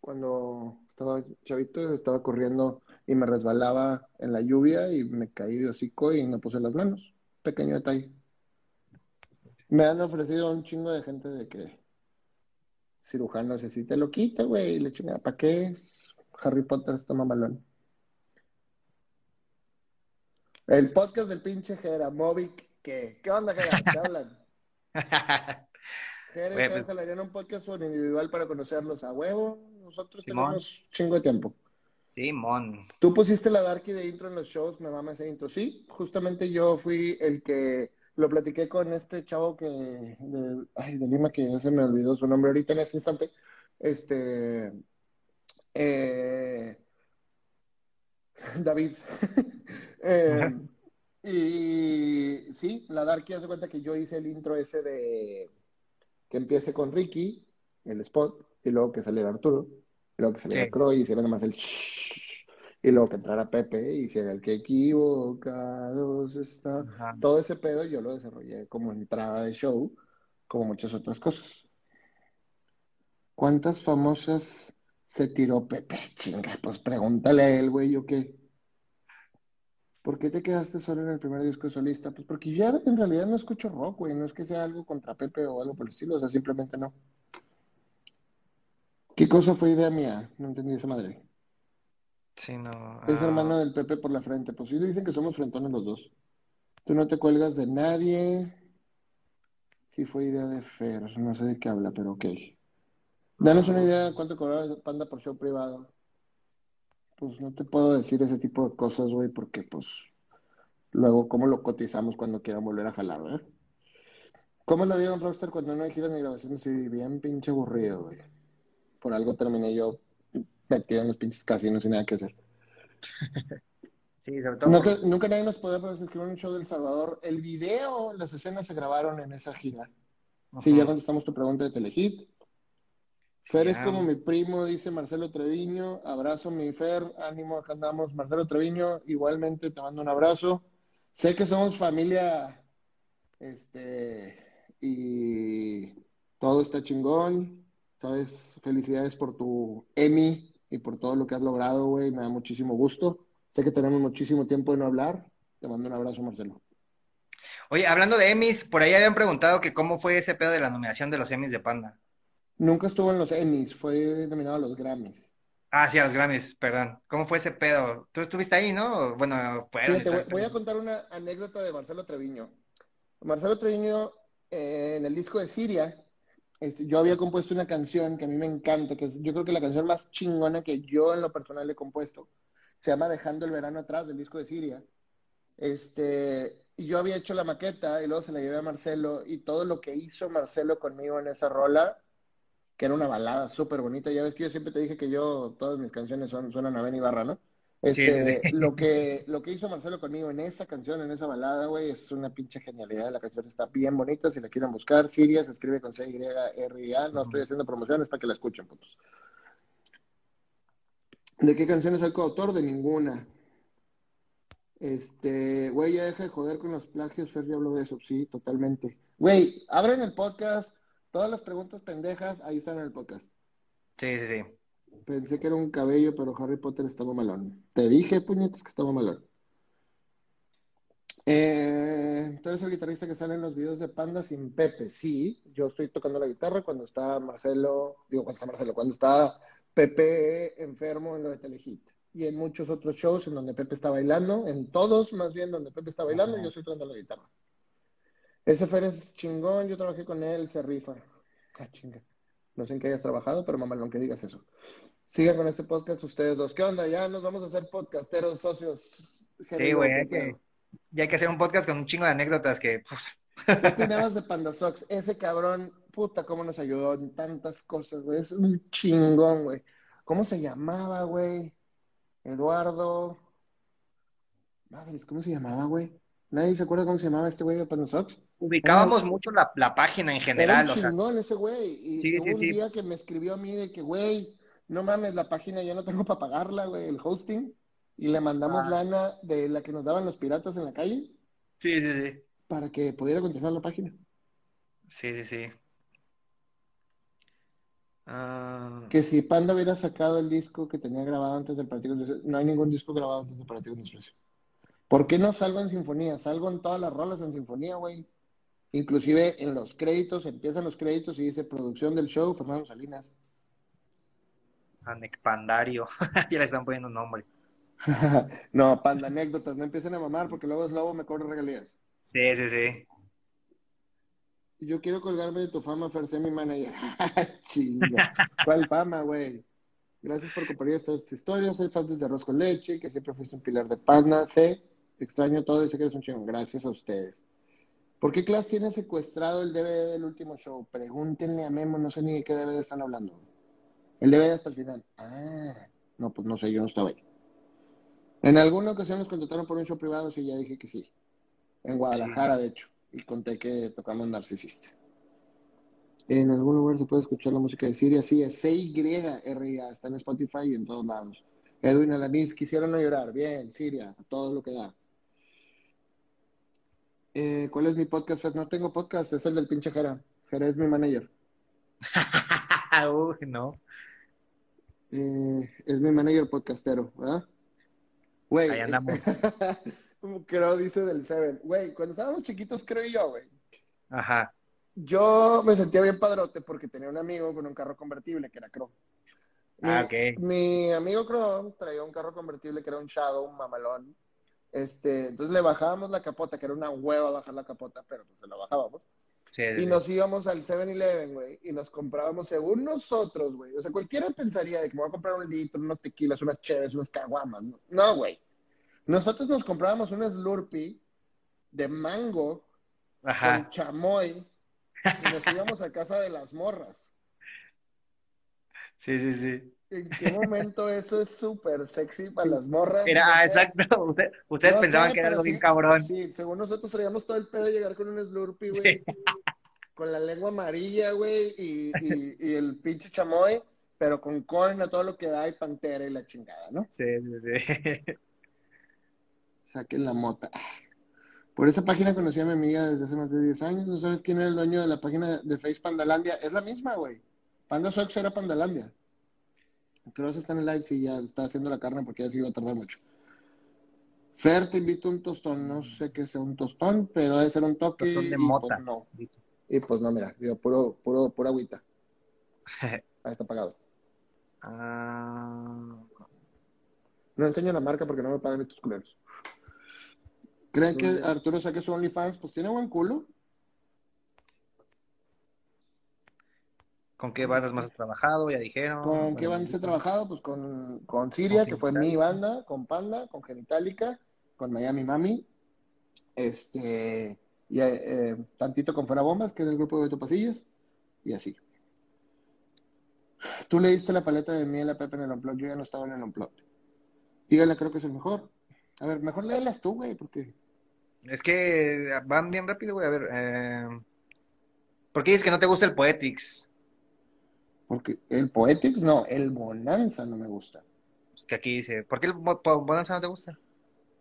cuando estaba chavito, estaba corriendo y me resbalaba en la lluvia y me caí de hocico y no puse las manos. Pequeño detalle. Me han ofrecido un chingo de gente de que cirujano si te lo quita, güey, le chingada, ¿para qué? Harry Potter está mamalón. El podcast del pinche Jera, Movic, ¿Qué? ¿Qué onda, cara? ¿Qué hablan? Jerez, pues... jalarían un podcast individual para conocerlos a huevo. Nosotros tenemos chingo de tiempo. Simón. Tú pusiste la Darky de intro en los shows, me mama ese intro. Sí, justamente yo fui el que lo platiqué con este chavo que de, ay, de Lima, que ya se me olvidó su nombre ahorita en este instante. Este. Eh, David. eh, y sí, la Darky hace cuenta que yo hice el intro ese de que empiece con Ricky, el spot, y luego que saliera Arturo, y luego que saliera sí. Croy, y hiciera nomás el shh, y luego que entrara Pepe, y hiciera el que equivocados está. Ajá. Todo ese pedo yo lo desarrollé como entrada de show, como muchas otras cosas. ¿Cuántas famosas se tiró Pepe? Chinga, pues pregúntale a él, güey, yo qué. ¿Por qué te quedaste solo en el primer disco solista? Pues porque yo en realidad no escucho rock, güey. No es que sea algo contra Pepe o algo por el estilo, o sea, simplemente no. ¿Qué cosa fue idea mía? No entendí esa madre. Sí, no. Es hermano del Pepe por la frente. Pues sí dicen que somos frentones los dos. Tú no te cuelgas de nadie. Sí fue idea de Fer. No sé de qué habla, pero ok. Danos una idea de cuánto cobraba Panda por show privado pues no te puedo decir ese tipo de cosas, güey, porque pues luego cómo lo cotizamos cuando quieran volver a jalar, ¿verdad? ¿Cómo es la vida de un rockstar cuando no hay giras ni grabaciones? Sí, bien pinche aburrido, güey. Por algo terminé yo metido en los pinches casinos sin nada que hacer. sí, sobre todo. Nunca nadie nos podía escribir un show del Salvador. El video, las escenas se grabaron en esa gira. Sí, ya contestamos tu pregunta de Telehit. Fer es como mi primo, dice Marcelo Treviño. Abrazo, mi Fer. Ánimo, acá andamos. Marcelo Treviño, igualmente te mando un abrazo. Sé que somos familia, este, y todo está chingón. Sabes, felicidades por tu Emmy y por todo lo que has logrado, güey. Me da muchísimo gusto. Sé que tenemos muchísimo tiempo de no hablar. Te mando un abrazo, Marcelo. Oye, hablando de Emmys, por ahí habían preguntado que cómo fue ese pedo de la nominación de los Emmys de Panda. Nunca estuvo en los Emmys, fue nominado a los Grammys. Ah, sí, a los Grammys, perdón. ¿Cómo fue ese pedo? Tú estuviste ahí, ¿no? Bueno, fue. Fíjate, voy, voy, a contar una anécdota de Marcelo Treviño. Marcelo Treviño, eh, en el disco de Siria, este, yo había compuesto una canción que a mí me encanta, que es yo creo que la canción más chingona que yo en lo personal he compuesto. Se llama Dejando el verano atrás, del disco de Siria. Este, y yo había hecho la maqueta y luego se la llevé a Marcelo y todo lo que hizo Marcelo conmigo en esa rola que era una balada súper bonita. Ya ves que yo siempre te dije que yo, todas mis canciones son, suenan a Ben Ibarra, ¿no? Este, sí, sí. Lo, que, lo que hizo Marcelo conmigo en esa canción, en esa balada, güey, es una pinche genialidad. La canción está bien bonita. Si la quieren buscar, Siria se escribe con C-Y-R-I-A. No uh -huh. estoy haciendo promociones para que la escuchen, putos. ¿De qué canciones soy coautor? De ninguna. Este, güey, ya deja de joder con los plagios. Fer ya habló de eso, sí, totalmente. Güey, abren el podcast Todas las preguntas pendejas ahí están en el podcast. Sí, sí, sí. Pensé que era un cabello, pero Harry Potter estaba malón. Te dije, puñetes, que estaba malón. Eh, tú eres el guitarrista que sale en los videos de Panda sin Pepe. Sí, yo estoy tocando la guitarra cuando está Marcelo, digo, cuando está Marcelo, cuando está Pepe enfermo en lo de Telehit. Y en muchos otros shows en donde Pepe está bailando, en todos más bien donde Pepe está bailando, Ajá. yo estoy tocando la guitarra. Ese Fer es chingón, yo trabajé con él, se rifa. Ah, chinga. No sé en qué hayas trabajado, pero mamalón que digas eso. Sigan con este podcast ustedes dos. ¿Qué onda? Ya nos vamos a hacer podcasteros, socios. Sí, güey, hay que, ya hay que hacer un podcast con un chingo de anécdotas que... Pues... ¿Qué opinabas de Panda Sox? Ese cabrón, puta, cómo nos ayudó en tantas cosas, güey. Es un chingón, güey. ¿Cómo se llamaba, güey? Eduardo... Madres, ¿cómo se llamaba, güey? ¿Nadie se acuerda cómo se llamaba este güey de Panda Sox? Ubicábamos mucho la, la, página en general. Era un chingón o sea, ese güey. Y sí, sí, un sí. día que me escribió a mí de que, güey, no mames, la página ya no tengo para pagarla, güey, el hosting. Y le mandamos ah. lana de la que nos daban los piratas en la calle. Sí, sí, sí. Para que pudiera continuar la página. Sí, sí, sí. Uh... Que si Panda hubiera sacado el disco que tenía grabado antes del Partido No hay ningún disco grabado antes del Partido de Desprecio. ¿Por qué no salgo en sinfonía? Salgo en todas las rolas en sinfonía, güey. Inclusive en los créditos, empiezan los créditos y dice producción del show, Fernando Salinas. Anecpandario, ya le están poniendo un nombre. no, panda anécdotas, no empiecen a mamar porque luego es lobo me cobra regalías. Sí, sí, sí. Yo quiero colgarme de tu fama, Fer, sé mi manager. Chinga. ¿Cuál fama, güey? Gracias por compartir estas historias. Soy fan desde Arroz con Leche, que siempre fuiste un pilar de panda. Sé, extraño todo y sé que eres un chingón. Gracias a ustedes. ¿Por qué Class tiene secuestrado el DVD del último show? Pregúntenle a Memo, no sé ni de qué DVD están hablando. El DVD hasta el final. Ah, no, pues no sé, yo no estaba ahí. En alguna ocasión nos contrataron por un show privado, sí, ya dije que sí. En Guadalajara, de hecho y conté que tocamos Narcisista. En algún lugar se puede escuchar la música de Siria, sí, es C-Y-R-A, está en Spotify y en todos lados. Edwin Alanis, quisiera no llorar, bien, Siria, todo lo que da. Eh, ¿Cuál es mi podcast? Pues no tengo podcast, es el del pinche Jera. Jera es mi manager. Uy, no. Eh, es mi manager podcastero, ¿verdad? Güey. Ahí andamos. como creo dice del Seven. Güey, cuando estábamos chiquitos, creo yo, güey. Ajá. Yo me sentía bien padrote porque tenía un amigo con un carro convertible que era Crow. Ah, ok. Mi amigo Crow traía un carro convertible que era un Shadow, un mamalón. Este, entonces le bajábamos la capota, que era una hueva bajar la capota, pero pues se la bajábamos. Sí, y nos íbamos al 7-Eleven, güey, y nos comprábamos según nosotros, güey. O sea, cualquiera pensaría de que me voy a comprar un litro, unos tequilas, unas cheves, unas caguamas. No, güey. Nosotros nos comprábamos un Slurpee de mango con chamoy y nos íbamos a casa de las morras. Sí, sí, sí. ¿En qué momento eso es súper sexy para las morras? Era, ah, exacto. ustedes pensaban que era algo bien cabrón. Sí, según nosotros traíamos todo el pedo de llegar con un Slurpee, güey. Con la lengua amarilla, güey, y, y, el pinche chamoy, pero con corn a todo lo que da y pantera y la chingada, ¿no? Sí, sí, sí. Saquen la mota. Por esa página conocí a mi amiga desde hace más de 10 años. ¿No sabes quién era el dueño de la página de Face Pandalandia? Es la misma, güey. Panda Sox era Pandalandia. Creo que está en el live, sí, ya está haciendo la carne porque ya se iba a tardar mucho. Fer, te invito a un tostón. No sé qué sea un tostón, pero debe ser un toque. Tostón de mota. Pues no. Y pues no, mira, yo puro, puro, pura agüita. Ahí está pagado. Ah. No enseño la marca porque no me pagan estos culeros. ¿Creen que Arturo saque su OnlyFans? Pues tiene buen culo. ¿Con qué bandas más has trabajado? Ya dijeron. ¿Con qué bandas he trabajado? Pues con, con Siria, que fue mi banda, con Panda, con Genitalica, con Miami Mami, este, y eh, tantito con Fuera Bombas, que era el grupo de Beto Pasillas, y así. Tú le diste la paleta de miel a Pepe en el Unplug, yo ya no estaba en el Unplug. Dígale, creo que es el mejor. A ver, mejor léelas tú, güey, porque es que van bien rápido, güey. A ver. Eh... ¿Por qué dices que no te gusta el Poetics? Porque el Poetics no, el Bonanza no me gusta. Es que aquí dice, ¿por qué el Bonanza no te gusta?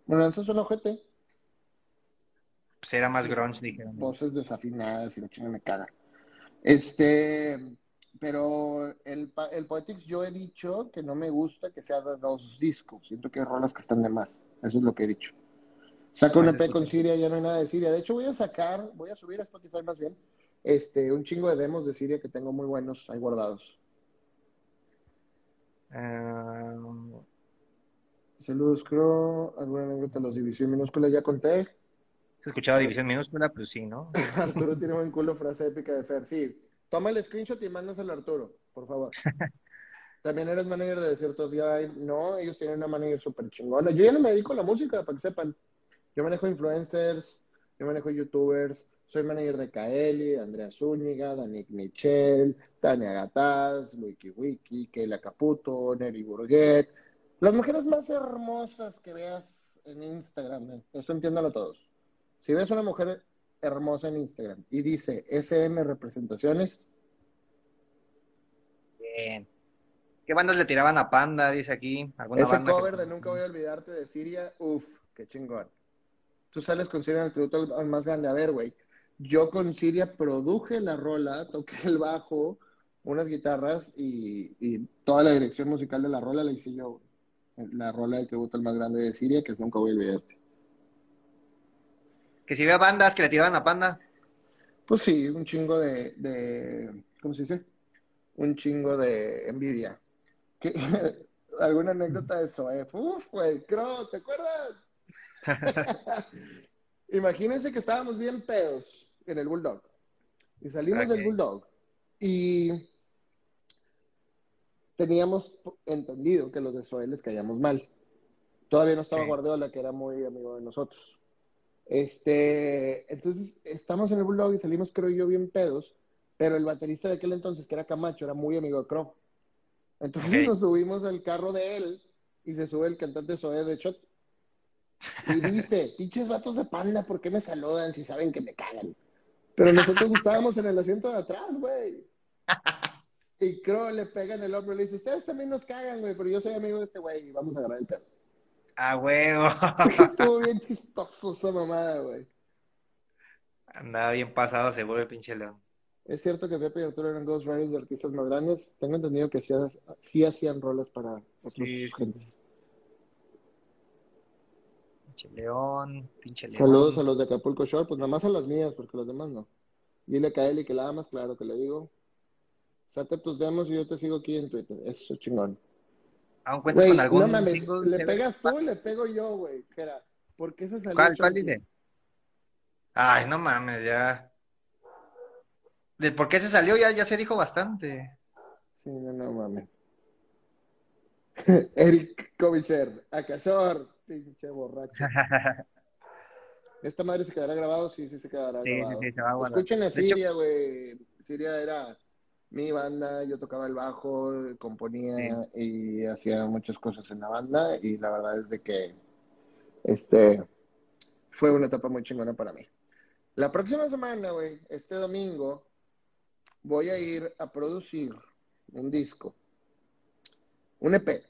Bonanza es un ojete. Pues era más grunge, dijeron. Voces desafinadas y la chinga me caga. Este, pero el, el Poetics yo he dicho que no me gusta que sea de dos discos. Siento que hay rolas que están de más. Eso es lo que he dicho. Saco un EP con Siria, ya no hay nada de Siria. De hecho, voy a sacar, voy a subir a Spotify más bien, este, un chingo de demos de Siria que tengo muy buenos ahí guardados. Um... Saludos, creo. ¿Alguna anécdota de los División Minúscula? Ya conté. ¿Has escuchado División Minúscula? Pues sí, ¿no? Arturo tiene buen culo, frase épica de Fer. Sí. Toma el screenshot y mándaselo a Arturo, por favor. También eres manager de Desierto DI. No, ellos tienen una manager súper chingona. Yo ya no me dedico a la música, para que sepan. Yo manejo influencers, yo manejo youtubers, soy manager de Kaeli, de Andrea Zúñiga, Danik Michel, Tania Gataz, Wiki Wiki, Keila Caputo, Neri Burguet. Las mujeres más hermosas que veas en Instagram, eh, eso entiéndalo todos. Si ves una mujer hermosa en Instagram y dice SM Representaciones. Bien. ¿Qué bandas le tiraban a Panda? Dice aquí. Ese cover de Nunca voy a olvidarte de Siria, uff, qué chingón tú sales con Siria en el tributo al más grande. A ver, güey, yo con Siria produje la rola, toqué el bajo, unas guitarras y, toda la dirección musical de la rola la hice yo. La rola del tributo al más grande de Siria, que es Nunca voy a olvidarte. Que si vea bandas que le tiraban a Panda. Pues sí, un chingo de, de ¿cómo se dice? Un chingo de envidia. ¿Alguna anécdota de eso? Eh? Uf, güey, ¿te acuerdas? Imagínense que estábamos bien pedos en el Bulldog. Y salimos del Bulldog. Y teníamos entendido que los de Zoe les caíamos mal. Todavía no estaba Guardiola, que era muy amigo de nosotros. Este, entonces estamos en el Bulldog y salimos, creo yo, bien pedos, pero el baterista de aquel entonces, que era Camacho, era muy amigo de Crow. Entonces nos subimos al carro de él y se sube el cantante Zoe de Shot. Y dice, pinches vatos de panda, ¿por qué me saludan si saben que me cagan? Pero nosotros estábamos en el asiento de atrás, güey. Y Crow le pega en el hombro y le dice, ustedes también nos cagan, güey, pero yo soy amigo de este güey y vamos a agarrar el pedo. Ah, huevo. Estuvo bien chistoso esa mamada, güey. Andaba bien pasado seguro el pinche león. Es cierto que Pepe y Arturo eran dos Riders de artistas más grandes. Tengo entendido que sí, hacían roles para otros sí, gentes. Pinche león, pinche león. Saludos a los de Acapulco Shore, pues nada más a las mías, porque los demás no. Dile a Eli que la amas, claro que le digo. Saca tus demos y yo te sigo aquí en Twitter. Eso es chingón. Aún cuentas con algún no mames, ¿Le pegas tú le pego yo, güey? ¿Por qué se salió? ¿Cuál, cuál dice? Ay, no mames, ya. ¿De por qué se salió? Ya, ya se dijo bastante. Sí, no, no mames. Eric Covicer, Acasor, pinche borracho. ¿Esta madre se quedará grabado? Sí, sí se quedará sí, grabado. Sí, sí, se va a Escuchen a Siria, güey. Siria era mi banda, yo tocaba el bajo, componía y hacía muchas cosas en la banda y la verdad es de que este fue una etapa muy chingona para mí. La próxima semana, güey, este domingo, voy a ir a producir un disco, un EP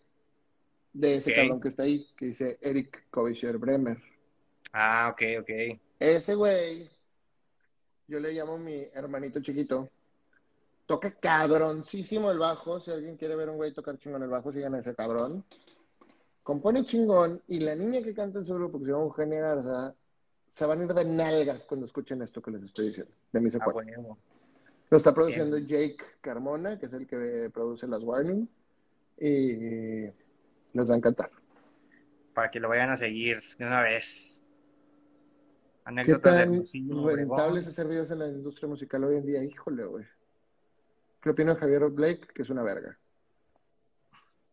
de ese cabrón que está ahí, que dice Eric Kovischer Bremer. Ah, ok, ok. Ese güey, yo le llamo mi hermanito chiquito, toca cabroncísimo el bajo. Si alguien quiere ver un güey tocar chingón el bajo, sigan a ese cabrón. Compone chingón y la niña que canta en su grupo, que se llama Eugenia Garza, se van a ir de nalgas cuando escuchen esto que les estoy diciendo. De mí se ah, Lo está produciendo Jake Carmona, que es el que produce las Warning. Y les va a encantar. Para que lo vayan a seguir de una vez. Anécdotas ¿Qué tan de rentables hacer videos en la industria musical hoy en día? Híjole, güey. ¿Qué opina Javier Blake? Que es una verga.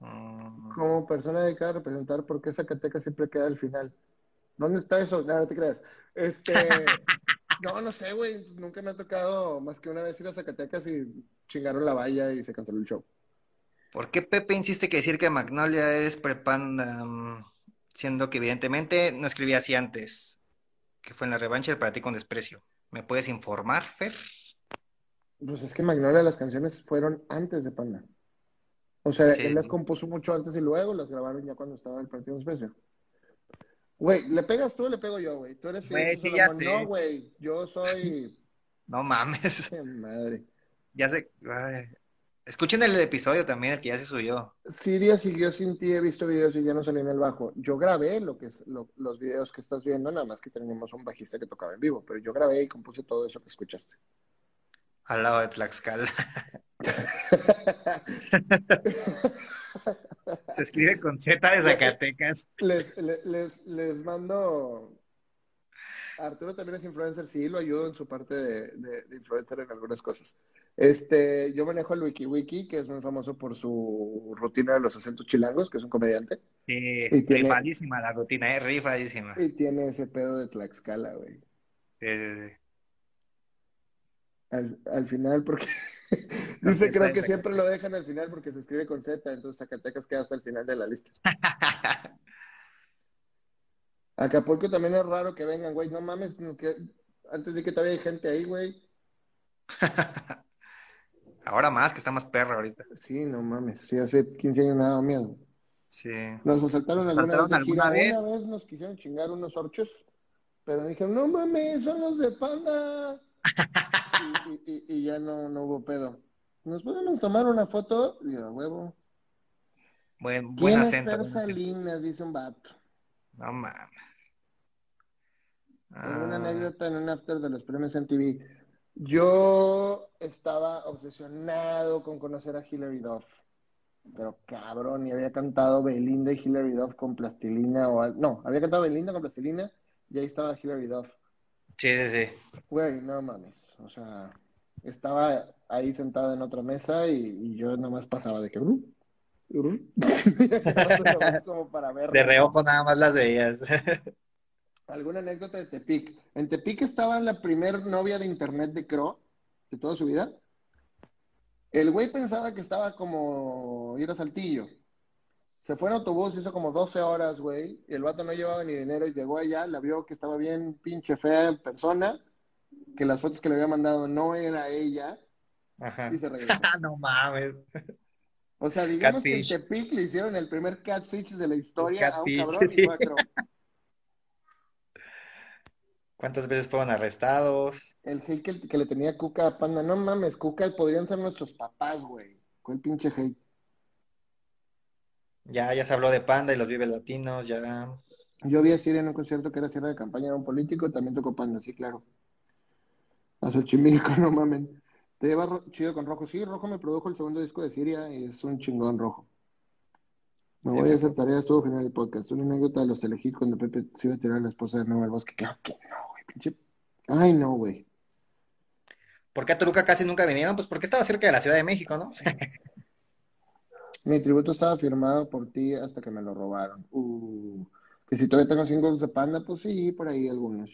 Mm. Como persona dedicada a representar, ¿por qué Zacatecas siempre queda al final? ¿Dónde está eso? No, no te creas. Este, no, no sé, güey. Nunca me ha tocado más que una vez ir a Zacatecas y chingaron la valla y se canceló el show. ¿Por qué Pepe insiste que decir que Magnolia es prepanda, siendo que evidentemente no escribía así antes? Que fue en la revancha para ti con desprecio. ¿Me puedes informar, Fer? Pues es que Magnolia las canciones fueron antes de Panda. O sea, él las compuso mucho antes y luego las grabaron ya cuando estaba el partido especial. Güey, ¿le pegas tú o le pego yo, güey? Tú eres güey, sí, ya sé. No, güey, yo soy... no mames. Madre. Ya sé... Escuchen el episodio también, el que ya se subió. Siria siguió sin ti, he visto videos y ya no salí en el bajo. Yo grabé lo que es, los videos que estás viendo, nada más que tenemos un bajista que tocaba en vivo, pero yo grabé y compuse todo eso que escuchaste. Al lado de Tlaxcala. Se escribe con Z de Zacatecas. Les, les, les, mando. Arturo también es influencer, sí, lo ayudo en su parte de, influencer en algunas cosas. Este, yo manejo el WikiWiki, que es muy famoso por su rutina de los acentos chilangos, que es un comediante. Sí, rifadísima la rutina, eh, rifadísima. Y tiene ese pedo de Tlaxcala, güey. Sí, sí, sí al, final porque dice creo que siempre lo dejan al final porque se escribe con Z, entonces Zacatecas queda hasta el final de la lista. Acapulco también es raro que vengan, güey, no mames, que antes de que todavía hay gente ahí, güey. Ahora más, que está más perra ahorita. Sí, no mames, sí, hace 15 años me daba miedo. Sí. Nos asaltaron, alguna, vez, Una vez nos quisieron chingar unos orchos, pero dijeron, no mames, son los de panda y, ya no, no hubo pedo. ¿Nos podemos tomar una foto? Y a huevo. Buen, buen acento. Salinas? Dice un vato. No mames. Una ah. anécdota en un after de los premios MTV. Yo estaba obsesionado con conocer a Hilary Duff. Pero cabrón, y había cantado Belinda y Hilary Duff con plastilina o No, había cantado Belinda con plastilina y ahí estaba Hilary Duff. Sí, sí, sí. Güey, no mames. O sea, estaba ahí sentada en otra mesa y, yo nomás pasaba de que. Uh, uh, como para ver. De reojo nada más las veías. ¿Alguna anécdota de Tepic? En Tepic estaba la primer novia de internet de Cro de toda su vida. El güey pensaba que estaba como ir a Saltillo. Se fue en autobús, hizo como 12 horas, güey. El vato no llevaba ni dinero y llegó allá, la vio que estaba bien pinche fea en persona, que las fotos que le había mandado no era ella. Ajá. Y se regresó. no mames. O sea, digamos que en Tepic le hicieron el primer catfish de la historia a un cabrón y fue ¿Cuántas veces fueron arrestados? El hate que, le tenía Cuca a Panda. No mames, Cuca podrían ser nuestros papás, güey. El pinche hate. Ya, ya se habló de Panda y los Vive Latinos, ya. Yo vi a Siria en un concierto que era cierre de campaña de un político, también tocó Panda, sí, claro. A Xochimilco, no mamen. Te lleva chido con Rojo. Sí, Rojo me produjo el segundo disco de Siria y es un chingón Rojo. Me voy a hacer tarea, estuvo genial el podcast. Una anécdota de los telehit cuando Pepe se iba a tirar a la esposa de nuevo al bosque. Claro que no. Ay, no, güey. ¿Por qué a Toluca casi nunca vinieron? Pues porque estaba cerca de la Ciudad de México, ¿no? Mi tributo estaba firmado por ti hasta que me lo robaron. Uh, que si todavía tengo singles de Panda, pues sí, por ahí algunos.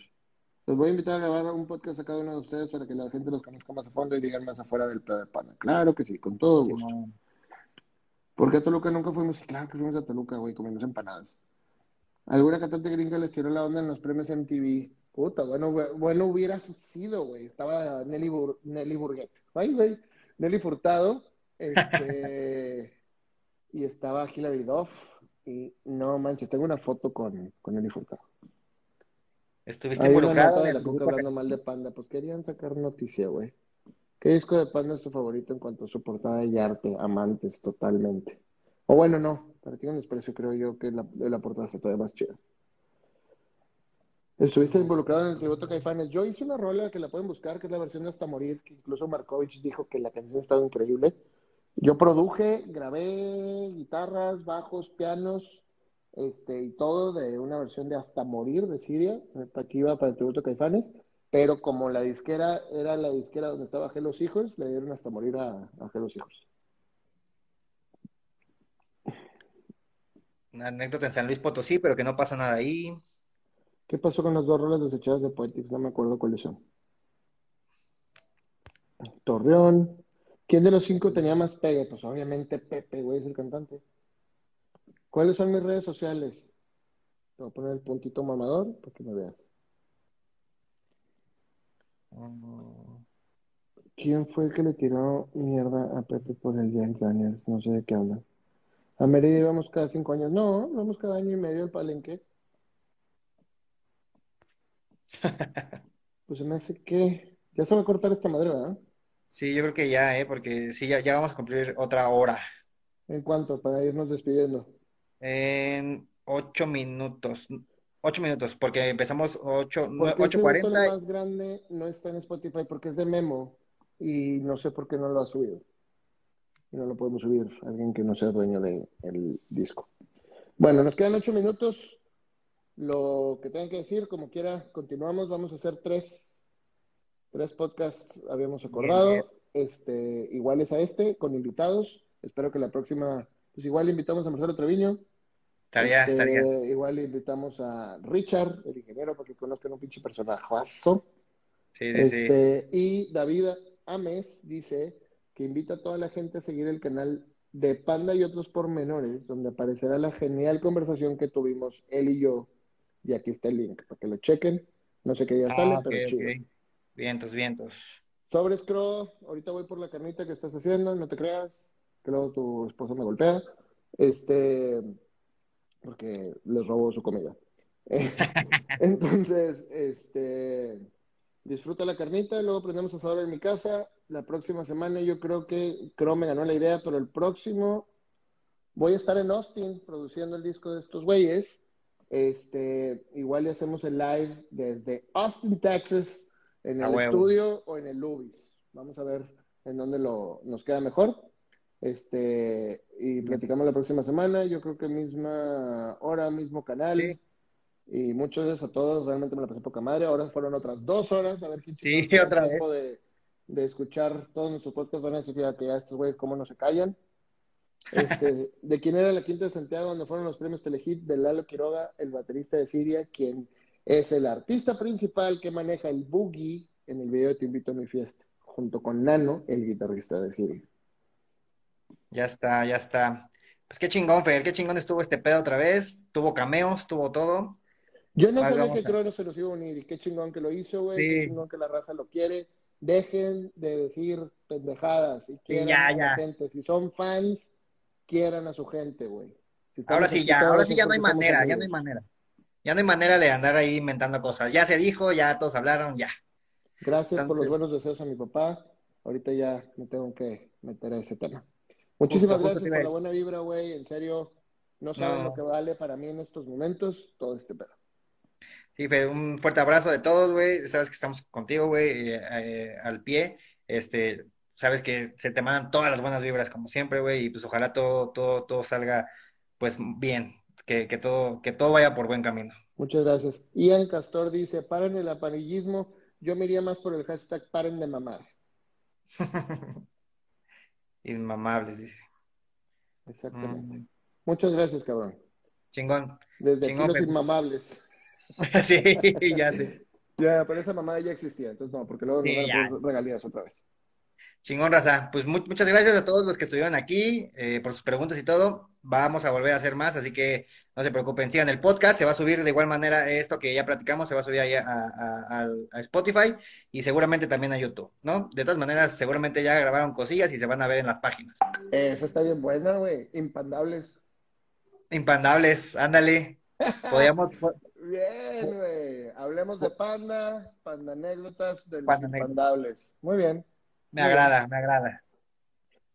Los voy a invitar a grabar un podcast a cada uno de ustedes para que la gente los conozca más a fondo y digan más afuera del pedo de Panda. Claro que sí, con todo gusto. ¿Por qué a Toluca nunca fuimos? Claro que fuimos a Toluca, güey, comiendo empanadas. ¿Alguna cantante gringa les tiró la onda en los premios MTV? Puta, bueno, bueno hubiera sido, güey. Estaba Nelly, Nelly Burguet. Ay, güey. Nelly Furtado. Este... y estaba Hilary Duff. Y no manches, tengo una foto con, con Eli Furtado. Estuviste involucrado de la hablando mal de Panda. Pues querían sacar noticia, güey. ¿Qué disco de Panda es tu favorito en cuanto a su portada y arte? Amantes, totalmente. O bueno, no. Para ti un desprecio, creo yo que la, la portada se todavía más chida. Estuviste involucrado en el tributo Caifanes. Yo hice una rola que la pueden buscar, que es la versión de Hasta Morir, que incluso Markovich dijo que la canción estaba increíble. Yo produje, grabé guitarras, bajos, pianos, este, y todo de una versión de Hasta Morir de Siria, aquí iba para el tributo Caifanes, pero como la disquera era la disquera donde estaba Gelos Hijos, le dieron hasta morir a, a Gelos Hijos. Una anécdota en San Luis Potosí, pero que no pasa nada ahí. ¿Qué pasó con las dos rolas desechadas de Poetics? No me acuerdo cuáles son. Torreón. ¿Quién de los cinco tenía más pegue? Pues obviamente Pepe, güey, es el cantante. ¿Cuáles son mis redes sociales? Te voy a poner el puntito mamador para que me veas. ¿Quién fue el que le tiró mierda a Pepe por el día Daniels? No sé de qué habla. A Mérida íbamos cada cinco años. No, vamos cada año y medio al palenque. pues se me hace que. Ya se va a cortar esta madre, ¿verdad? Sí, yo creo que ya, ¿eh? Porque sí, ya, ya vamos a cumplir otra hora. ¿En cuánto? Para irnos despidiendo. En ocho minutos. Ocho minutos, porque empezamos ocho, ocho cuarenta. El más grande no está en Spotify porque es de Memo y no sé por qué no lo ha subido. Y no lo podemos subir alguien que no sea dueño del disco. Bueno, nos quedan ocho minutos. Lo que tengan que decir, como quiera, continuamos. Vamos a hacer tres, tres podcasts, habíamos acordado. Este, iguales a este, con invitados. Espero que la próxima, pues igual invitamos a Marcelo Treviño. Estaría, este, estaría. Igual invitamos a Richard, el ingeniero, para que conozcan un pinche personajazo. Sí, este, Y David Ames dice que invita a toda la gente a seguir el canal de Panda y otros pormenores, donde aparecerá la genial conversación que tuvimos él y yo. Y aquí está el link, para que lo chequen. No sé qué día ah, sale, pero chido. Vientos, vientos. Sobres, Cro, ahorita voy por la carnita que estás haciendo, no te creas. Creo tu esposo me golpea. Este, porque les robo su comida. Entonces, este, disfruta la carnita, luego prendemos asador en mi casa. La próxima semana yo creo que, creo me ganó la idea, pero el próximo voy a estar en Austin produciendo el disco de estos güeyes. Este, igual le hacemos el live desde Austin, Texas, en el estudio o en el Lubis. Vamos a ver en dónde lo, nos queda mejor. Este, y platicamos la próxima semana, yo creo que misma hora, mismo canal. Y muchos gracias a todos, realmente me la pasé poca madre. Ahora fueron otras dos horas, a ver quién sí, otra vez. De, de, escuchar todos nuestros podcasts. Van a decir que ya estos güeyes, cómo no se callan. Este, de quién era la quinta de Santiago, donde fueron los premios Telehit de Lalo Quiroga, el baterista de Siria, quien es el artista principal que maneja el boogie en el video de Te invito a mi fiesta, junto con Nano, el guitarrista de Siria. Ya está, ya está. Pues qué chingón, Fer, qué chingón estuvo este pedo otra vez. Tuvo cameos, tuvo todo. Yo no sabía que a... se nos iba a unir y qué chingón que lo hizo, güey. Qué chingón que la raza lo quiere. Dejen de decir pendejadas y quieran a la gente. Si son fans, quieran a su gente, güey. ahora sí, ya, ahora sí ya no hay manera, ya no hay manera. Ya no hay manera de andar ahí inventando cosas. Ya se dijo, ya todos hablaron, ya. Gracias por los buenos deseos a mi papá. Ahorita ya me tengo que meter a ese tema. Muchísimas gracias por la buena vibra, güey. En serio, no saben lo que vale para mí en estos momentos todo este pedo. Sí, Fe, un fuerte abrazo de todos, güey. Sabes que estamos contigo, güey, eh, eh, al pie. Este, sabes que se te mandan todas las buenas vibras, como siempre, güey, y pues ojalá todo, todo, todo salga, pues, bien, que, que, todo, que todo vaya por buen camino. Muchas gracias. Ian Castor dice, paren el aparillismo, yo me iría más por el hashtag paren de mamar. Inmamables, dice. Exactamente. Mm. Muchas gracias, cabrón. Chingón. Desde Chingón, aquí los inmamables. sí, ya sé. Ya, pero esa mamada ya existía, entonces no, porque luego sí, nos regalías otra vez. Chingón, Raza. Pues muchas gracias a todos los que estuvieron aquí eh, por sus preguntas y todo. Vamos a volver a hacer más, así que no se preocupen, sigan el podcast. Se va a subir de igual manera esto que ya platicamos, se va a subir ahí a, Spotify y seguramente también a YouTube, ¿no? De todas maneras, seguramente ya grabaron cosillas y se van a ver en las páginas. Esa está bien buena, güey. Impandables. Impandables, ándale. Podríamos. bien, güey. Hablemos de panda, panda anécdotas de los impandables. Muy bien. Me agrada, me agrada.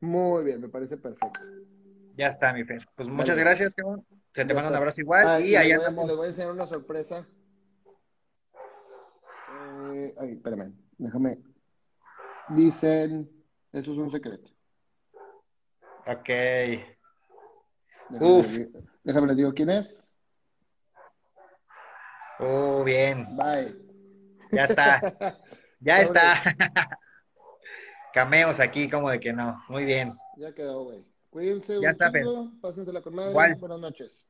Muy bien, me parece perfecto. Ya está, mi Fer. Pues muchas gracias, cabrón. Se te manda un abrazo igual ah, y ahí andamos. Les voy a enseñar una sorpresa. Eh, ay, espérame, déjame. Dicen, eso es un secreto. Ok. Déjame Uf. déjame les digo quién es. Oh, bien. Bye. Ya está. Ya está. Cameos aquí, como de que no. Muy bien. Ya quedó, güey. Cuídense ya está, pásensela con madre. Buenas noches.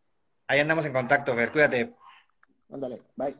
Ahí andamos en contacto, ver, cuídate. Ándale, bye.